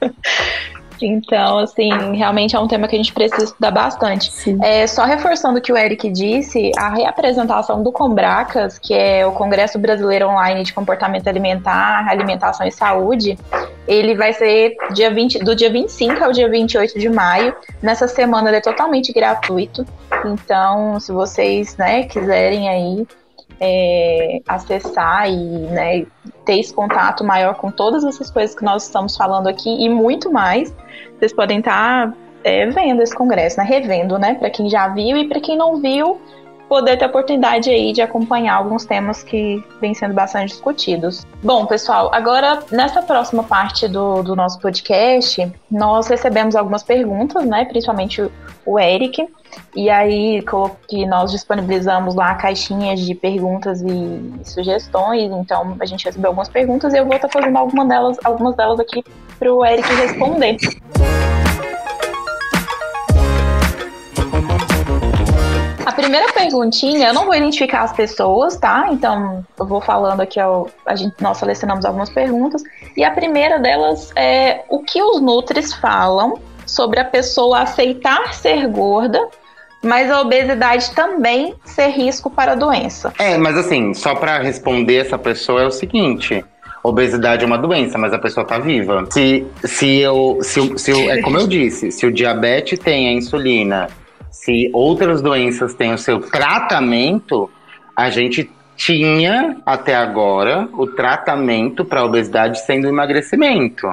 Então, assim, realmente é um tema que a gente precisa estudar bastante. É, só reforçando o que o Eric disse, a reapresentação do Combracas, que é o Congresso Brasileiro Online de Comportamento Alimentar, Alimentação e Saúde, ele vai ser dia 20, do dia 25 ao dia 28 de maio. Nessa semana ele é totalmente gratuito. Então, se vocês né, quiserem aí é, acessar e né, ter esse contato maior com todas essas coisas que nós estamos falando aqui e muito mais, vocês podem estar é, vendo esse congresso, né? Revendo, né? Para quem já viu e para quem não viu, poder ter a oportunidade aí de acompanhar alguns temas que vêm sendo bastante discutidos. Bom, pessoal, agora nessa próxima parte do, do nosso podcast, nós recebemos algumas perguntas, né? Principalmente o Eric. E aí que nós disponibilizamos lá caixinhas de perguntas e sugestões. Então a gente recebeu algumas perguntas e eu vou estar fazendo algumas delas, algumas delas aqui para o Eric responder. A primeira perguntinha, eu não vou identificar as pessoas, tá? Então, eu vou falando aqui, ó, a gente, nós selecionamos algumas perguntas. E a primeira delas é o que os Nutris falam sobre a pessoa aceitar ser gorda, mas a obesidade também ser risco para a doença. É, mas assim, só para responder essa pessoa é o seguinte. Obesidade é uma doença, mas a pessoa tá viva. Se, se eu, se, se é como eu disse, se o diabetes tem a insulina se outras doenças têm o seu tratamento, a gente tinha até agora o tratamento para a obesidade sendo emagrecimento.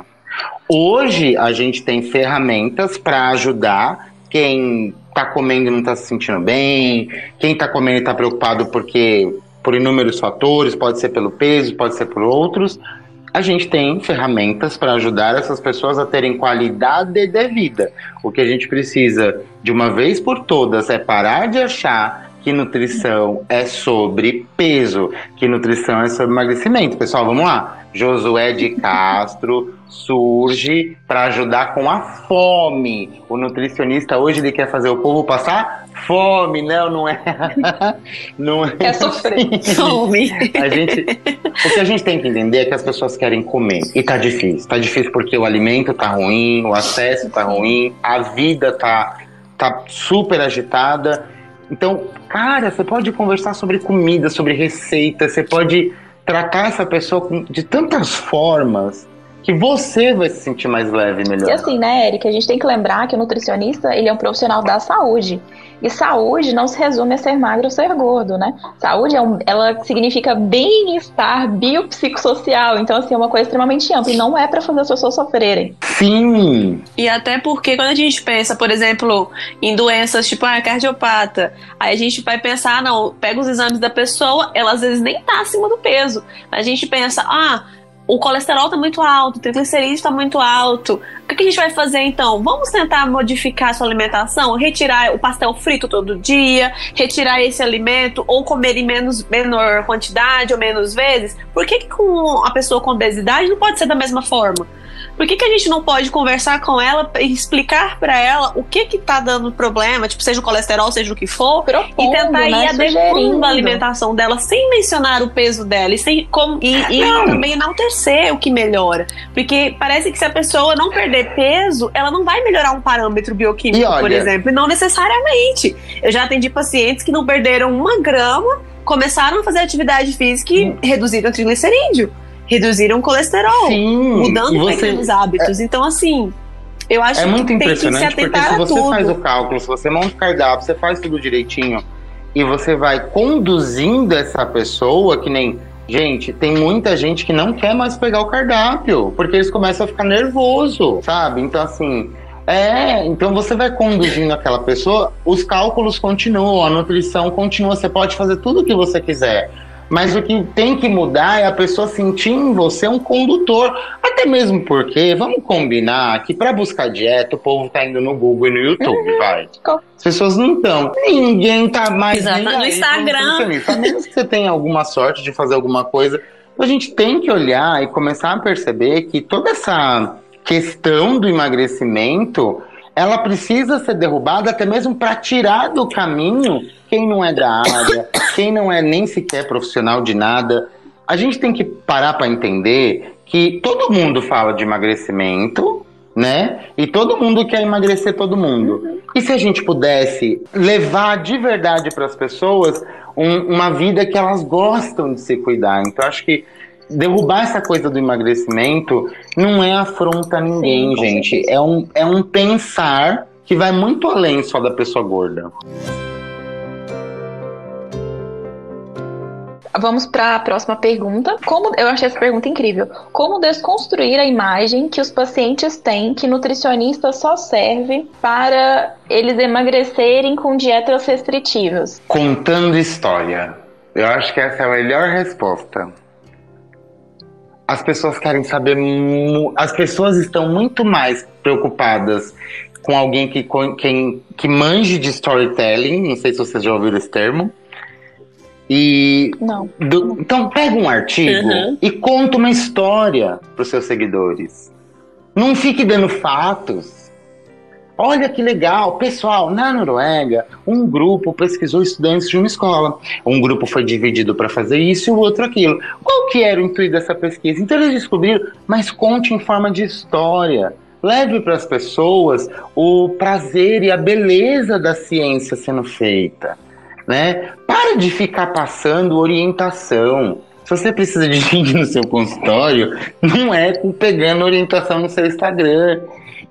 Hoje a gente tem ferramentas para ajudar quem está comendo e não está se sentindo bem, quem está comendo e está preocupado porque por inúmeros fatores, pode ser pelo peso, pode ser por outros, a gente tem ferramentas para ajudar essas pessoas a terem qualidade de vida. O que a gente precisa, de uma vez por todas, é parar de achar que nutrição é sobre peso, que nutrição é sobre emagrecimento. Pessoal, vamos lá. Josué de Castro surge para ajudar com a fome. O nutricionista hoje ele quer fazer o povo passar fome, não, não é? [laughs] Não é. Quer sofrer. Fome. A gente, o que a gente tem que entender é que as pessoas querem comer e tá difícil. Tá difícil porque o alimento tá ruim, o acesso tá ruim, a vida tá tá super agitada. Então, cara, você pode conversar sobre comida, sobre receita, você pode tratar essa pessoa de tantas formas que você vai se sentir mais leve e melhor. E assim, né, Eric, a gente tem que lembrar que o nutricionista, ele é um profissional da saúde. E saúde não se resume a ser magro ou ser gordo, né? Saúde, é um, ela significa bem-estar biopsicossocial. Então, assim, é uma coisa extremamente ampla. E não é para fazer as pessoas sofrerem. Sim! E até porque quando a gente pensa, por exemplo, em doenças tipo a ah, cardiopata, aí a gente vai pensar, ah, não, pega os exames da pessoa, ela às vezes nem tá acima do peso. A gente pensa, ah, o colesterol está muito alto, o triglicerídeo está muito alto. O que a gente vai fazer então? Vamos tentar modificar a sua alimentação, retirar o pastel frito todo dia, retirar esse alimento ou comer em menos, menor quantidade ou menos vezes? Por que, que com a pessoa com obesidade não pode ser da mesma forma? Por que, que a gente não pode conversar com ela e explicar para ela o que que tá dando problema, tipo, seja o colesterol, seja o que for, Propondo, e tentar né, ir adequando a alimentação dela sem mencionar o peso dela e, sem, como, e, e também enaltecer o que melhora. Porque parece que se a pessoa não perder peso, ela não vai melhorar um parâmetro bioquímico, olha, por exemplo, e não necessariamente. Eu já atendi pacientes que não perderam uma grama, começaram a fazer atividade física e hum. reduziram o triglicerídeo reduziram o colesterol, Sim, mudando você, pequenos hábitos. É, então, assim, eu acho é muito que impressionante tem que se porque se você tudo. faz o cálculo, se você monta o cardápio, você faz tudo direitinho e você vai conduzindo essa pessoa que nem Gente, tem muita gente que não quer mais pegar o cardápio, porque eles começam a ficar nervoso, sabe? Então, assim, é, então você vai conduzindo aquela pessoa, os cálculos continuam, a nutrição continua, você pode fazer tudo o que você quiser. Mas o que tem que mudar é a pessoa sentir em você um condutor. Até mesmo porque, vamos combinar que para buscar dieta, o povo tá indo no Google e no YouTube, uhum. vai. As pessoas não estão. Ninguém tá mais. Exato, no Instagram. A menos que você tenha alguma sorte de fazer alguma coisa. A gente tem que olhar e começar a perceber que toda essa questão do emagrecimento ela precisa ser derrubada até mesmo para tirar do caminho quem não é da área, quem não é nem sequer profissional de nada. A gente tem que parar para entender que todo mundo fala de emagrecimento, né? E todo mundo quer emagrecer todo mundo. E se a gente pudesse levar de verdade para as pessoas um, uma vida que elas gostam de se cuidar? Então acho que derrubar essa coisa do emagrecimento não é afronta a ninguém, Sim, gente. É um, é um pensar que vai muito além só da pessoa gorda. vamos para a próxima pergunta. Como eu achei essa pergunta incrível. Como desconstruir a imagem que os pacientes têm que nutricionista só serve para eles emagrecerem com dietas restritivas? Contando história. Eu acho que essa é a melhor resposta. As pessoas querem saber. As pessoas estão muito mais preocupadas com alguém que, quem, que manje de storytelling. Não sei se vocês já ouviram esse termo e não. Do, então pega um artigo uhum. e conta uma história para os seus seguidores. Não fique dando fatos. Olha que legal, pessoal, na Noruega, um grupo pesquisou estudantes de uma escola. Um grupo foi dividido para fazer isso e o outro aquilo. Qual que era o intuito dessa pesquisa? Então eles descobriram, mas conte em forma de história. Leve para as pessoas o prazer e a beleza da ciência sendo feita né? Para de ficar passando orientação. Se você precisa de [laughs] gente no seu consultório, não é pegando orientação no seu Instagram.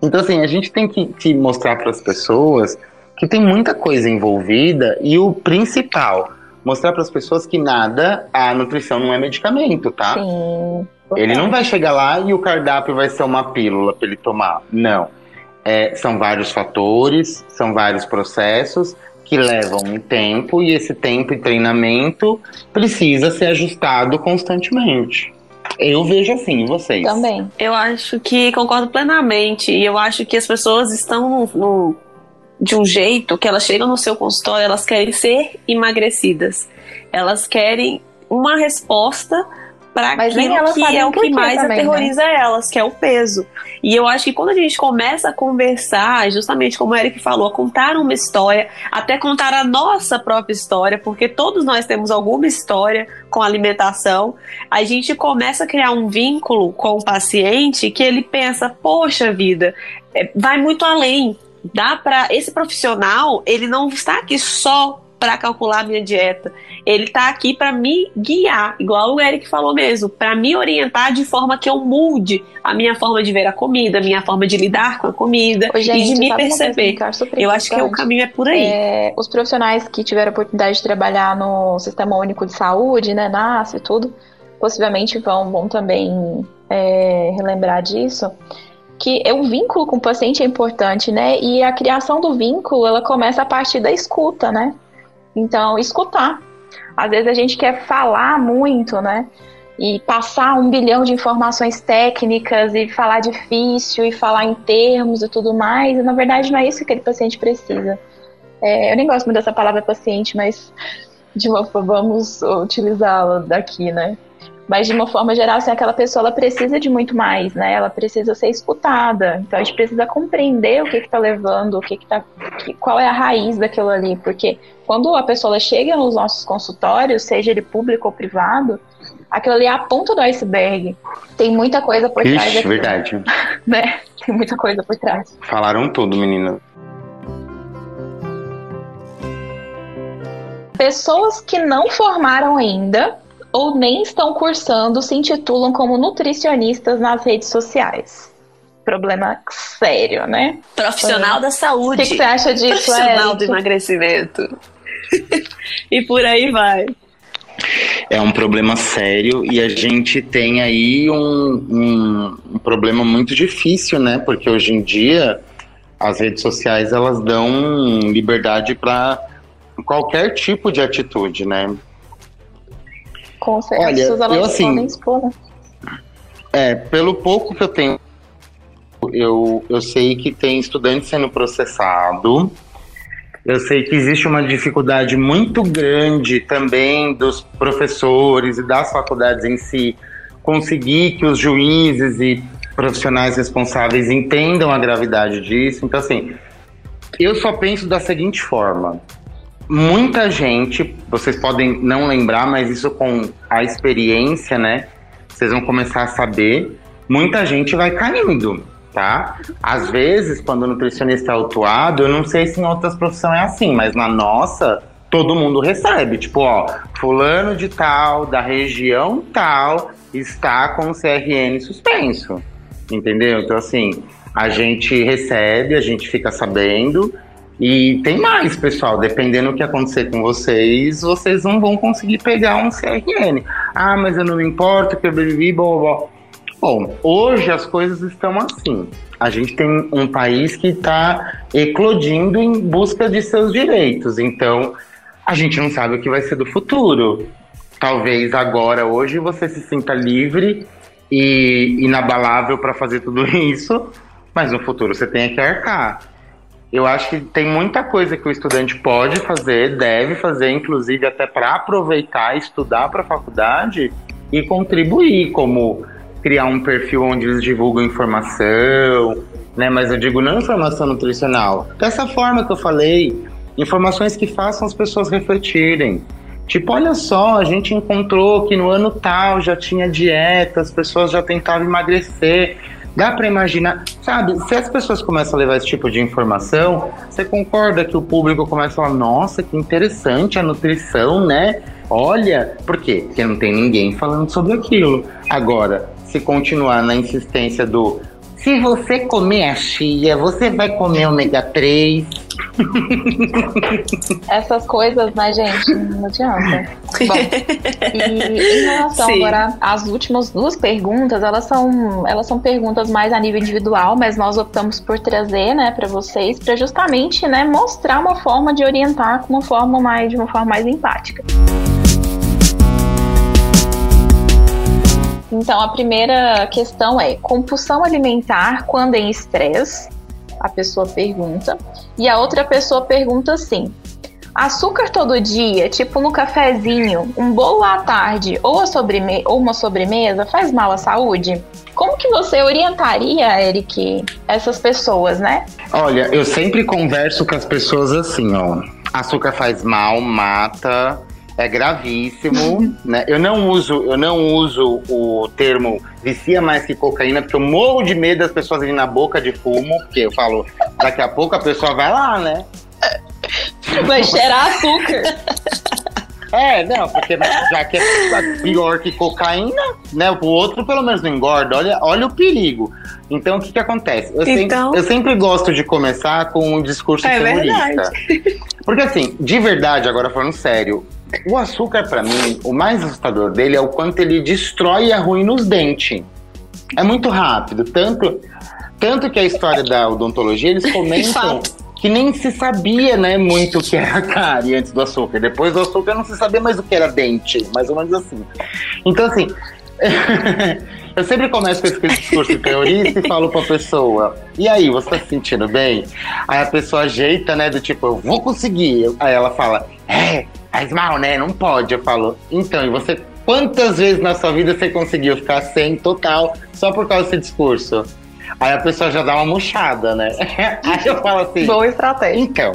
Então, assim, a gente tem que, que mostrar para as pessoas que tem muita coisa envolvida e o principal, mostrar para as pessoas que nada, a nutrição não é medicamento, tá? Sim. Ele não vai chegar lá e o cardápio vai ser uma pílula para ele tomar. Não. É, são vários fatores, são vários processos que levam um tempo e esse tempo e treinamento precisa ser ajustado constantemente. Eu vejo assim, vocês? Também. Eu acho que concordo plenamente. E eu acho que as pessoas estão no, no, de um jeito que elas chegam no seu consultório, elas querem ser emagrecidas. Elas querem uma resposta para aquilo que é o que mais também, né? aterroriza né? elas, que é o peso. E eu acho que quando a gente começa a conversar, justamente como o Eric falou, a contar uma história, até contar a nossa própria história, porque todos nós temos alguma história com alimentação, a gente começa a criar um vínculo com o paciente que ele pensa, poxa vida, é, vai muito além. Dá para esse profissional, ele não está aqui só para calcular a minha dieta. Ele está aqui para me guiar, igual o Eric falou mesmo, para me orientar de forma que eu mude a minha forma de ver a comida, a minha forma de lidar com a comida Ô, gente, e de me perceber. Eu acho que o caminho é por aí. É, os profissionais que tiveram a oportunidade de trabalhar no Sistema Único de Saúde, né, NAS e tudo, possivelmente vão, vão também é, relembrar disso que é o vínculo com o paciente é importante, né? E a criação do vínculo, ela começa a partir da escuta, né? Então, escutar. Às vezes a gente quer falar muito, né? E passar um bilhão de informações técnicas e falar difícil e falar em termos e tudo mais. E na verdade não é isso que aquele paciente precisa. É, eu nem gosto muito dessa palavra paciente, mas de uma vamos utilizá-la daqui, né? Mas de uma forma geral, assim, aquela pessoa ela precisa de muito mais, né? Ela precisa ser escutada. Então a gente precisa compreender o que está levando, o que, que tá, que, qual é a raiz daquilo ali, porque quando a pessoa chega nos nossos consultórios, seja ele público ou privado, aquilo ali é a ponta do iceberg. Tem muita coisa por Ixi, trás. Ixi, verdade. [laughs] Né? Tem muita coisa por trás. Falaram tudo, menina. Pessoas que não formaram ainda ou nem estão cursando se intitulam como nutricionistas nas redes sociais. Problema sério, né? Profissional da saúde. O que, que, você acha disso? Profissional do emagrecimento. [laughs] e por aí vai. É um problema sério e a gente tem aí um, um, um problema muito difícil, né? Porque hoje em dia as redes sociais elas dão liberdade para qualquer tipo de atitude, né? Com certeza. Olha, As pessoas eu, assim, podem expor, né? É, pelo pouco que eu tenho, eu, eu sei que tem estudante sendo processado. Eu sei que existe uma dificuldade muito grande também dos professores e das faculdades em si conseguir que os juízes e profissionais responsáveis entendam a gravidade disso. Então, assim, eu só penso da seguinte forma: muita gente, vocês podem não lembrar, mas isso com a experiência, né? Vocês vão começar a saber. Muita gente vai caindo, tá? Às vezes, quando o nutricionista é autuado, eu não sei se em outras profissões é assim, mas na nossa, todo mundo recebe. Tipo, ó, fulano de tal, da região tal, está com o CRN suspenso. Entendeu? Então, assim, a gente recebe, a gente fica sabendo, E tem mais, pessoal. Dependendo do que acontecer com vocês, vocês não vão conseguir pegar um CRN. Ah, mas eu não me importo, que eu bebi, blá, blá. Bom, hoje as coisas estão assim. A gente tem um país que está eclodindo em busca de seus direitos. Então, a gente não sabe o que vai ser do futuro. Talvez agora, hoje, você se sinta livre e inabalável para fazer tudo [laughs] isso, mas no futuro você tenha que arcar. Eu acho que tem muita coisa que o estudante pode fazer, deve fazer, inclusive até para aproveitar, estudar para a faculdade e contribuir, como criar um perfil onde eles divulgam informação, né? Mas eu digo não informação nutricional. Dessa forma que eu falei, informações que façam as pessoas refletirem. Tipo, olha só, a gente encontrou que no ano tal já tinha dieta, as pessoas já tentavam emagrecer. Dá para imaginar, sabe? Se as pessoas começam a levar esse tipo de informação, você concorda que o público começa a falar: nossa, que interessante a nutrição, né? Olha, por quê? Porque não tem ninguém falando sobre aquilo. Agora, se continuar na insistência do se você comer a chia, você vai comer ômega 3. [laughs] Essas coisas, né, gente? Não adianta. Bom, [laughs] e em relação Sim. agora às últimas duas perguntas, elas são, elas são perguntas mais a nível individual, mas nós optamos por trazer, né, para vocês, para justamente, né, mostrar uma forma de orientar uma forma mais, de uma forma mais empática. Então, a primeira questão é compulsão alimentar quando em estresse? A pessoa pergunta. E a outra pessoa pergunta assim: açúcar todo dia, tipo no cafezinho, um bolo à tarde ou, a sobreme ou uma sobremesa faz mal à saúde? Como que você orientaria, Eric, essas pessoas, né? Olha, eu sempre converso com as pessoas assim, ó. Açúcar faz mal, mata, é gravíssimo, [laughs] né? Eu não uso, eu não uso o termo vicia mais que cocaína, porque eu morro de medo das pessoas irem na boca de fumo, porque eu falo, daqui a pouco a pessoa vai lá, né? [laughs] Vai cheirar açúcar. [laughs] É, não, porque já que é pior que cocaína, né? O outro pelo menos não engorda. Olha, olha o perigo. Então, o que que acontece? Eu, então... sempre, eu sempre gosto de começar com um discurso é terrorista. Verdade. Porque assim, de verdade, agora falando sério, o açúcar, para mim, o mais assustador dele é o quanto ele destrói a ruim nos dentes. É muito rápido. Tanto, tanto que a história da odontologia, eles [laughs] comentam que nem se sabia, né, muito o que era cárie antes do açúcar. Depois do açúcar não se sabia mais o que era dente, mais ou menos assim. Então, assim, [laughs] eu sempre começo com esse discurso terrorista e falo pra pessoa, e aí, você tá se sentindo bem? Aí a pessoa ajeita, né, do tipo, eu vou conseguir. Aí ela fala, é, faz mal, né? Não pode. Eu falo, então, e você, quantas vezes na sua vida você conseguiu ficar sem total só por causa desse discurso? Aí a pessoa já dá uma murchada, né? [laughs] Aí eu falo assim. Boa estratégia. Então.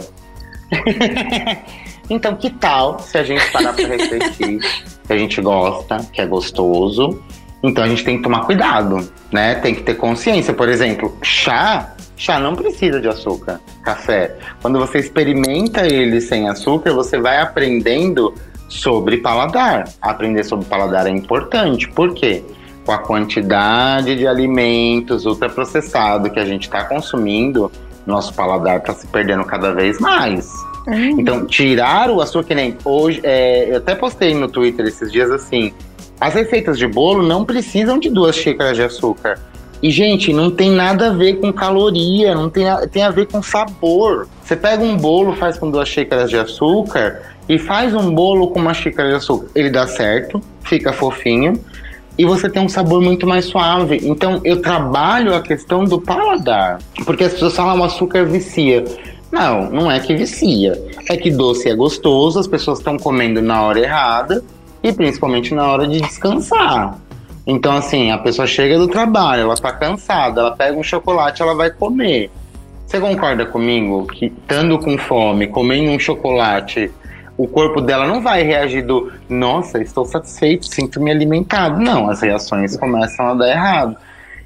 [laughs] então, que tal se a gente parar pra refletir que a gente gosta, que é gostoso? Então a gente tem que tomar cuidado, né? Tem que ter consciência. Por exemplo, chá Chá não precisa de açúcar. Café. Quando você experimenta ele sem açúcar, você vai aprendendo sobre paladar. Aprender sobre paladar é importante. Por quê? Com a quantidade de alimentos ultraprocessados que a gente está consumindo, nosso paladar está se perdendo cada vez mais. Uhum. Então, tirar o açúcar, que nem hoje, é, eu até postei no Twitter esses dias assim: as receitas de bolo não precisam de duas xícaras de açúcar. E, gente, não tem nada a ver com caloria, não tem a, tem a ver com sabor. Você pega um bolo, faz com duas xícaras de açúcar e faz um bolo com uma xícara de açúcar. Ele dá certo, fica fofinho e você tem um sabor muito mais suave. Então, eu trabalho a questão do paladar. Porque as pessoas falam, o ah, açúcar vicia. Não, não é que vicia. É que doce é gostoso, as pessoas estão comendo na hora errada e principalmente na hora de descansar. Então, assim, a pessoa chega do trabalho, ela tá cansada, ela pega um chocolate, ela vai comer. Você concorda comigo que, estando com fome, comendo um chocolate, o corpo dela não vai reagir do nossa, estou satisfeito, sinto-me alimentado. Não, as reações começam a dar errado.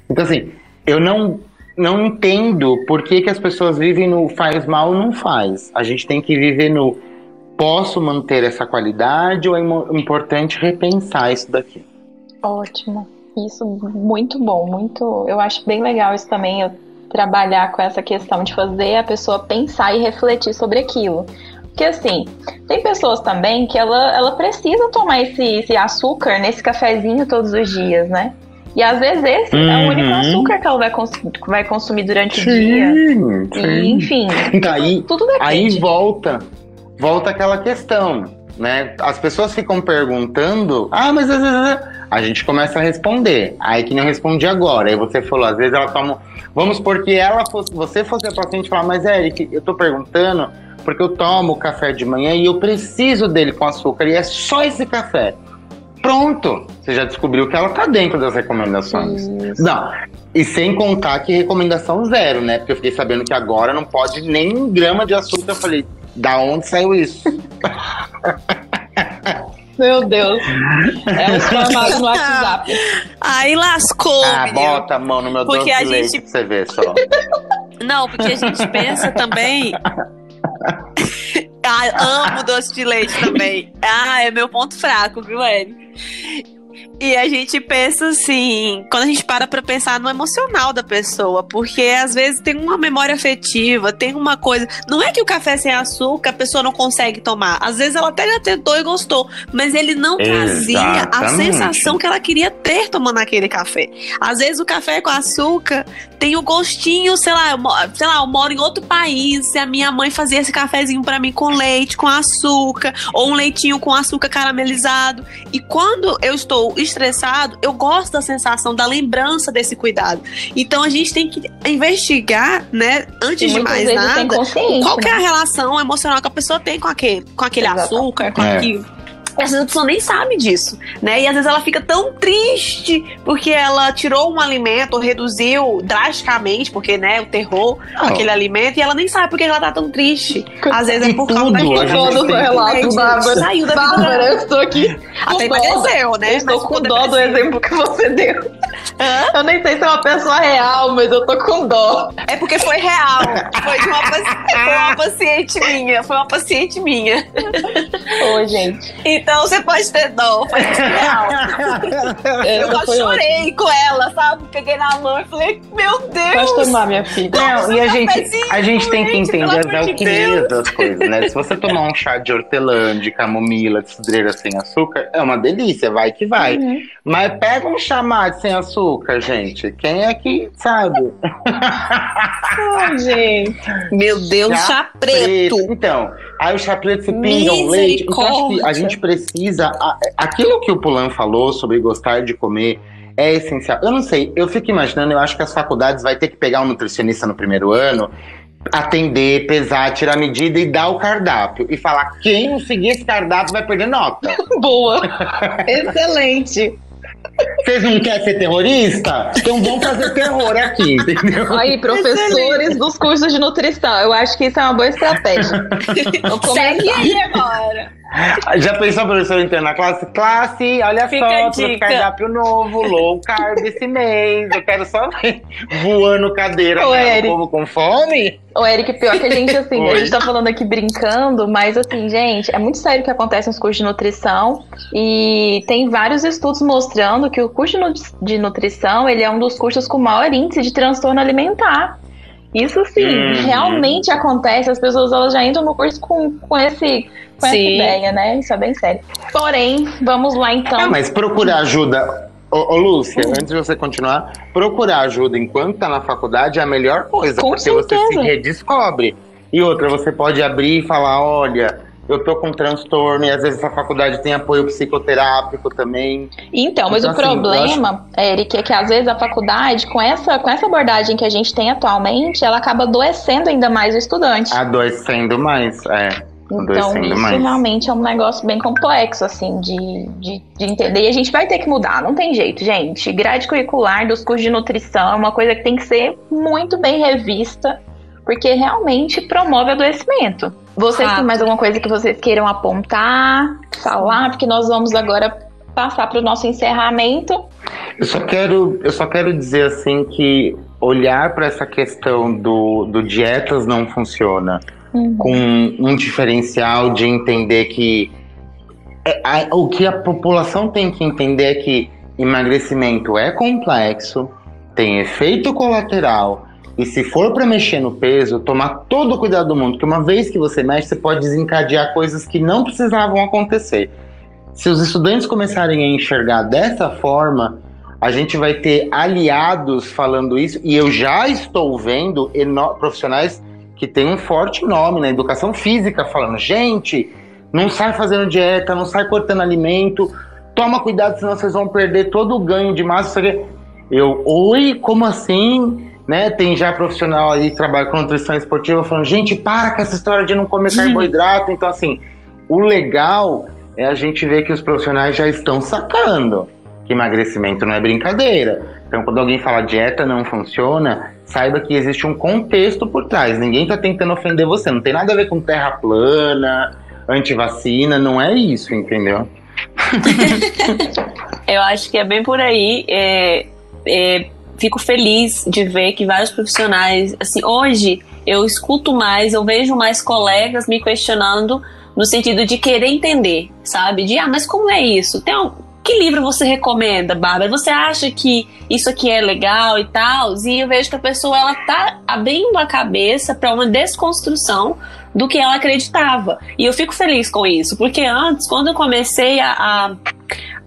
Então, assim, eu não, não entendo por que, que as pessoas vivem no faz mal ou não faz. A gente tem que viver no posso manter essa qualidade ou é importante repensar isso daqui. Ótimo. Isso, muito bom, muito. Eu acho bem legal isso também. Eu trabalhar com essa questão de fazer a pessoa pensar e refletir sobre aquilo. Porque assim, tem pessoas também que ela, ela precisa tomar esse, esse açúcar nesse cafezinho todos os dias, né? E às vezes esse uhum. é o único uhum. açúcar que ela vai, cons vai consumir durante sim, o dia. Sim. E, enfim. Então, aí, tudo depende. Aí volta, volta aquela questão, né? As pessoas ficam perguntando, ah, mas às vezes a gente começa a responder. Aí que não responde agora. Aí você falou, às vezes ela toma. Vamos porque ela fosse, você fosse a paciente e falar, mas Eric, eu tô perguntando porque eu tomo café de manhã e eu preciso dele com açúcar e é só esse café. Pronto, você já descobriu que ela tá dentro das recomendações. Isso. Não, e sem contar que recomendação zero, né? Porque eu fiquei sabendo que agora não pode nem um grama de açúcar. Eu falei, da onde saiu isso? Meu Deus. É os formatos no WhatsApp. Aí lascou, Ah, menino. bota a mão no meu porque doce de leite gente... pra você ver só. Não, porque a gente pensa também [laughs] ah, amo doce de leite também. Ah, é meu ponto fraco, viu, Eric? E a gente pensa assim, quando a gente para pra pensar no emocional da pessoa, porque às vezes tem uma memória afetiva, tem uma coisa. Não é que o café sem açúcar a pessoa não consegue tomar. Às vezes ela até já tentou e gostou, mas ele não Exatamente. trazia a sensação que ela queria ter tomando aquele café. Às vezes o café com açúcar tem o gostinho, sei lá, eu, sei lá, eu moro em outro país e a minha mãe fazia esse cafezinho para mim com leite, com açúcar, ou um leitinho com açúcar caramelizado. E quando eu estou estressado, eu gosto da sensação, da lembrança desse cuidado. Então a gente tem que investigar, né, antes de mais nada, qual que é a relação emocional que a pessoa tem com aquele, com aquele açúcar, com é. aquilo às vezes a pessoa nem sabe disso, né? E às vezes ela fica tão triste porque ela tirou um alimento ou reduziu drasticamente, porque, né, o terror oh. aquele alimento, e ela nem sabe porque ela tá tão triste. Às vezes é por causa da todo o relato, Bárbara. Saiu da Bárbara, eu estou aqui. Até emagreceu, né? estou com dó do exemplo que você deu. Hã? Eu nem sei se é uma pessoa real, mas eu tô com dó. É porque foi real. Foi, de uma, foi uma paciente minha. Foi uma paciente minha. Oi, gente. Então você pode ter dó. Foi real. [laughs] eu quase chorei ótimo. com ela, sabe? Peguei na mão e falei, meu Deus. Pode tomar, minha filha. Não, e a gente, a gente tem que entender as alquimias das coisas, né? Se você tomar um chá de hortelã, de camomila, de cidreira sem açúcar, é uma delícia, vai que vai. Uhum. Mas pega um chamate sem açúcar, gente. Quem é que sabe? Ai, gente. Meu Deus, chá, chá preto. preto. Então, aí o chá preto se pinga um leite. Então, acho que a gente precisa. Aquilo que o Pulan falou sobre gostar de comer é essencial. Eu não sei, eu fico imaginando, eu acho que as faculdades vai ter que pegar um nutricionista no primeiro ano atender, pesar, tirar medida e dar o cardápio. E falar quem não seguir esse cardápio vai perder nota. [laughs] Boa. [laughs] Excelente. Vocês não querem ser terrorista? Então vamos fazer terror aqui, [laughs] entendeu? Aí, professores Excelente. dos cursos de nutrição. Eu acho que isso é uma boa estratégia. [laughs] Segue aí agora. [laughs] Já pensou, professor, entrando na classe? Classe, olha Fica só, trouxe cardápio novo, low carb esse mês. Eu quero só ver voando cadeira, o né, povo com fome. O Eric, pior que a gente, assim, Oi. a gente tá falando aqui brincando, mas assim, gente, é muito sério o que acontece nos cursos de nutrição e tem vários estudos mostrando que o curso de nutrição, ele é um dos cursos com maior índice de transtorno alimentar. Isso sim, uhum. realmente acontece, as pessoas elas já entram no curso com, com esse com essa ideia, né? Isso é bem sério. Porém, vamos lá então. É, mas procurar ajuda. Ô, ô Lúcia, antes de você continuar, procurar ajuda enquanto tá na faculdade é a melhor coisa, Com porque certeza. você se redescobre. E outra, você pode abrir e falar, olha, eu tô com transtorno e às vezes a faculdade tem apoio psicoterápico também. Então, mas então, o assim, problema, acho... Eric, é que às vezes a faculdade, com essa, com essa abordagem que a gente tem atualmente, ela acaba adoecendo ainda mais o estudante. Adoecendo mais, é. Então, isso mais. realmente é um negócio bem complexo, assim, de, de, de, entender. E a gente vai ter que mudar, não tem jeito, gente. Grade curricular dos cursos de nutrição é uma coisa que tem que ser muito bem revista, porque realmente promove adoecimento. Vocês têm mais alguma coisa que vocês queiram apontar, falar? Porque nós vamos agora passar para o nosso encerramento. Eu só quero, eu só quero dizer assim que olhar para essa questão do, do dietas não funciona uhum. com um diferencial de entender que é, a, o que a população tem que entender é que emagrecimento é complexo, tem efeito colateral E se for para mexer no peso, tomar todo o cuidado do mundo, que uma vez que você mexe, você pode desencadear coisas que não precisavam acontecer. Se os estudantes começarem a enxergar dessa forma, a gente vai ter aliados falando isso, e eu já estou vendo profissionais que têm um forte nome na educação física falando: gente, não sai fazendo dieta, não sai cortando alimento, toma cuidado, senão vocês vão perder todo o ganho de massa. Eu, oi, como assim? Né? Tem já profissional aí que trabalha com nutrição esportiva falando, gente, para com essa história de não comer carboidrato. Então, assim, o legal é a gente ver que os profissionais já estão sacando que emagrecimento não é brincadeira. Então, quando alguém fala dieta não funciona, saiba que existe um contexto por trás. Ninguém está tentando ofender você. Não tem nada a ver com terra plana, antivacina, não é isso, entendeu? [laughs] Eu acho que é bem por aí. É, é, fico feliz de ver que vários profissionais, assim, hoje eu escuto mais, eu vejo mais colegas me questionando no sentido de querer entender, sabe? De, ah, mas como é isso? Tem um, que livro você recomenda, Bárbara? Você acha que isso aqui é legal e tal? E eu vejo que a pessoa ela tá abrindo a cabeça para uma desconstrução do que ela acreditava. E eu fico feliz com isso, porque antes, quando eu comecei a, a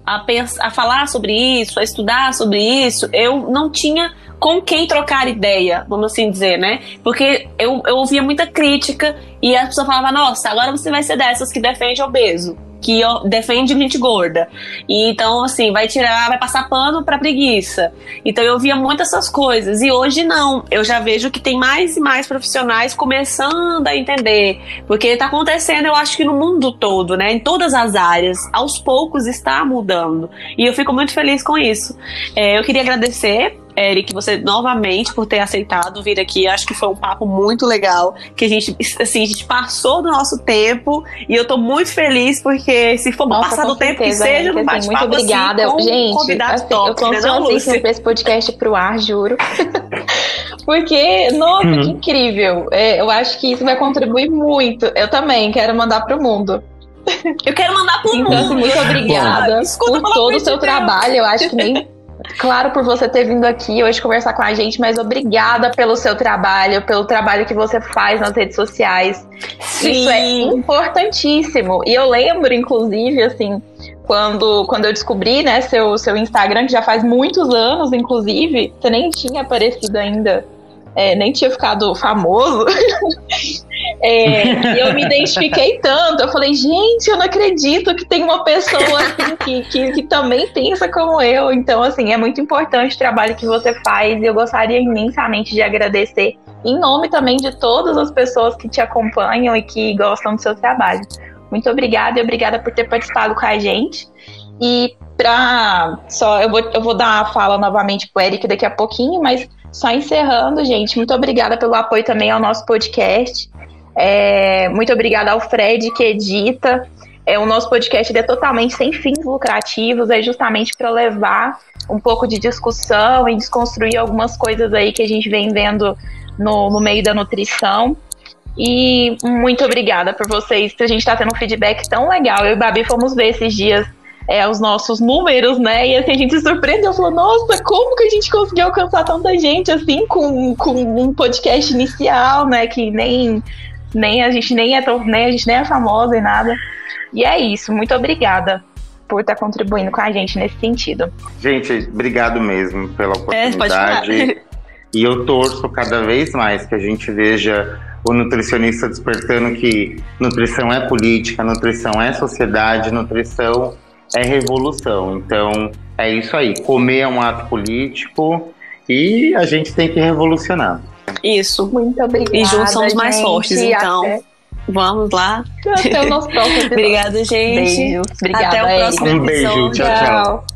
a, pensar, a falar sobre isso, a estudar sobre isso, eu não tinha com quem trocar ideia, vamos assim dizer, né? Porque eu, eu ouvia muita crítica e a pessoa falava, nossa, agora você vai ser dessas que defende obeso que defende gente gorda. E então, assim, vai tirar, vai passar pano pra preguiça. Então eu via muitas essas coisas. E hoje não. Eu já vejo que tem mais e mais profissionais começando a entender. Porque tá acontecendo, eu acho que no mundo todo, né? Em todas as áreas. Aos poucos está mudando. E eu fico muito feliz com isso. É, eu queria agradecer Eric, você novamente por ter aceitado vir aqui. Acho que foi um papo muito legal, que a gente, assim, a gente passou do nosso tempo e eu tô muito feliz porque se for Nossa, passar do tempo que seja, não bate Muito obrigada, assim, gente. Convidado assim, top, eu tô né, ansiosíssima pra esse podcast pro ar, juro. [laughs] porque, nossa, hum. que incrível. É, eu acho que isso vai contribuir muito. Eu também quero mandar pro mundo. Eu quero mandar pro então, mundo. Muito obrigada por todo o seu trabalho. Eu acho que nem Claro, por você ter vindo aqui hoje conversar com a gente, mas obrigada pelo seu trabalho, pelo trabalho que você faz nas redes sociais. Sim. Isso é importantíssimo. E eu lembro, inclusive, assim, quando, quando eu descobri, né, seu, seu Instagram, que já faz muitos anos, inclusive, você nem tinha aparecido ainda, é, nem tinha ficado famoso. [laughs] É, eu me identifiquei tanto. Eu falei, gente, eu não acredito que tem uma pessoa assim que, que, que, também pensa como eu. Então, assim, é muito importante o trabalho que você faz. E eu gostaria imensamente de agradecer, em nome também de todas as pessoas que te acompanham e que gostam do seu trabalho. Muito obrigada e obrigada por ter participado com a gente. E para só eu vou, eu vou dar a fala novamente pro Eric daqui a pouquinho, mas só encerrando, gente, muito obrigada pelo apoio também ao nosso podcast. É, muito obrigada ao Fred que edita. É, o nosso podcast é totalmente sem fins lucrativos, é justamente para levar um pouco de discussão e desconstruir algumas coisas aí que a gente vem vendo no, no meio da nutrição. E muito obrigada por vocês, a gente está tendo um feedback tão legal. Eu e Babi fomos ver esses dias é, os nossos números, né? E assim, a gente se surpreendeu, falou, nossa, como que a gente conseguiu alcançar tanta gente assim com, com um podcast inicial, né? Que nem nem a gente nem é tão, nem a gente nem é famosa e nada. E é isso. Muito obrigada por estar contribuindo com a gente nesse sentido. Gente, obrigado mesmo pela é, oportunidade. É, e eu torço cada vez mais que a gente veja o nutricionista despertando que nutrição é política, nutrição é sociedade, nutrição é revolução. Então, é isso aí. Comer é um ato político e a gente tem que revolucionar. Isso. Muito obrigada. E juntos somos gente. mais fortes, então. Até... Vamos lá. Até o nosso próximo [laughs] episódio. Obrigada, gente. Beijo. Obrigada, Até o próximo episódio. Um beijo. tchau. tchau. tchau.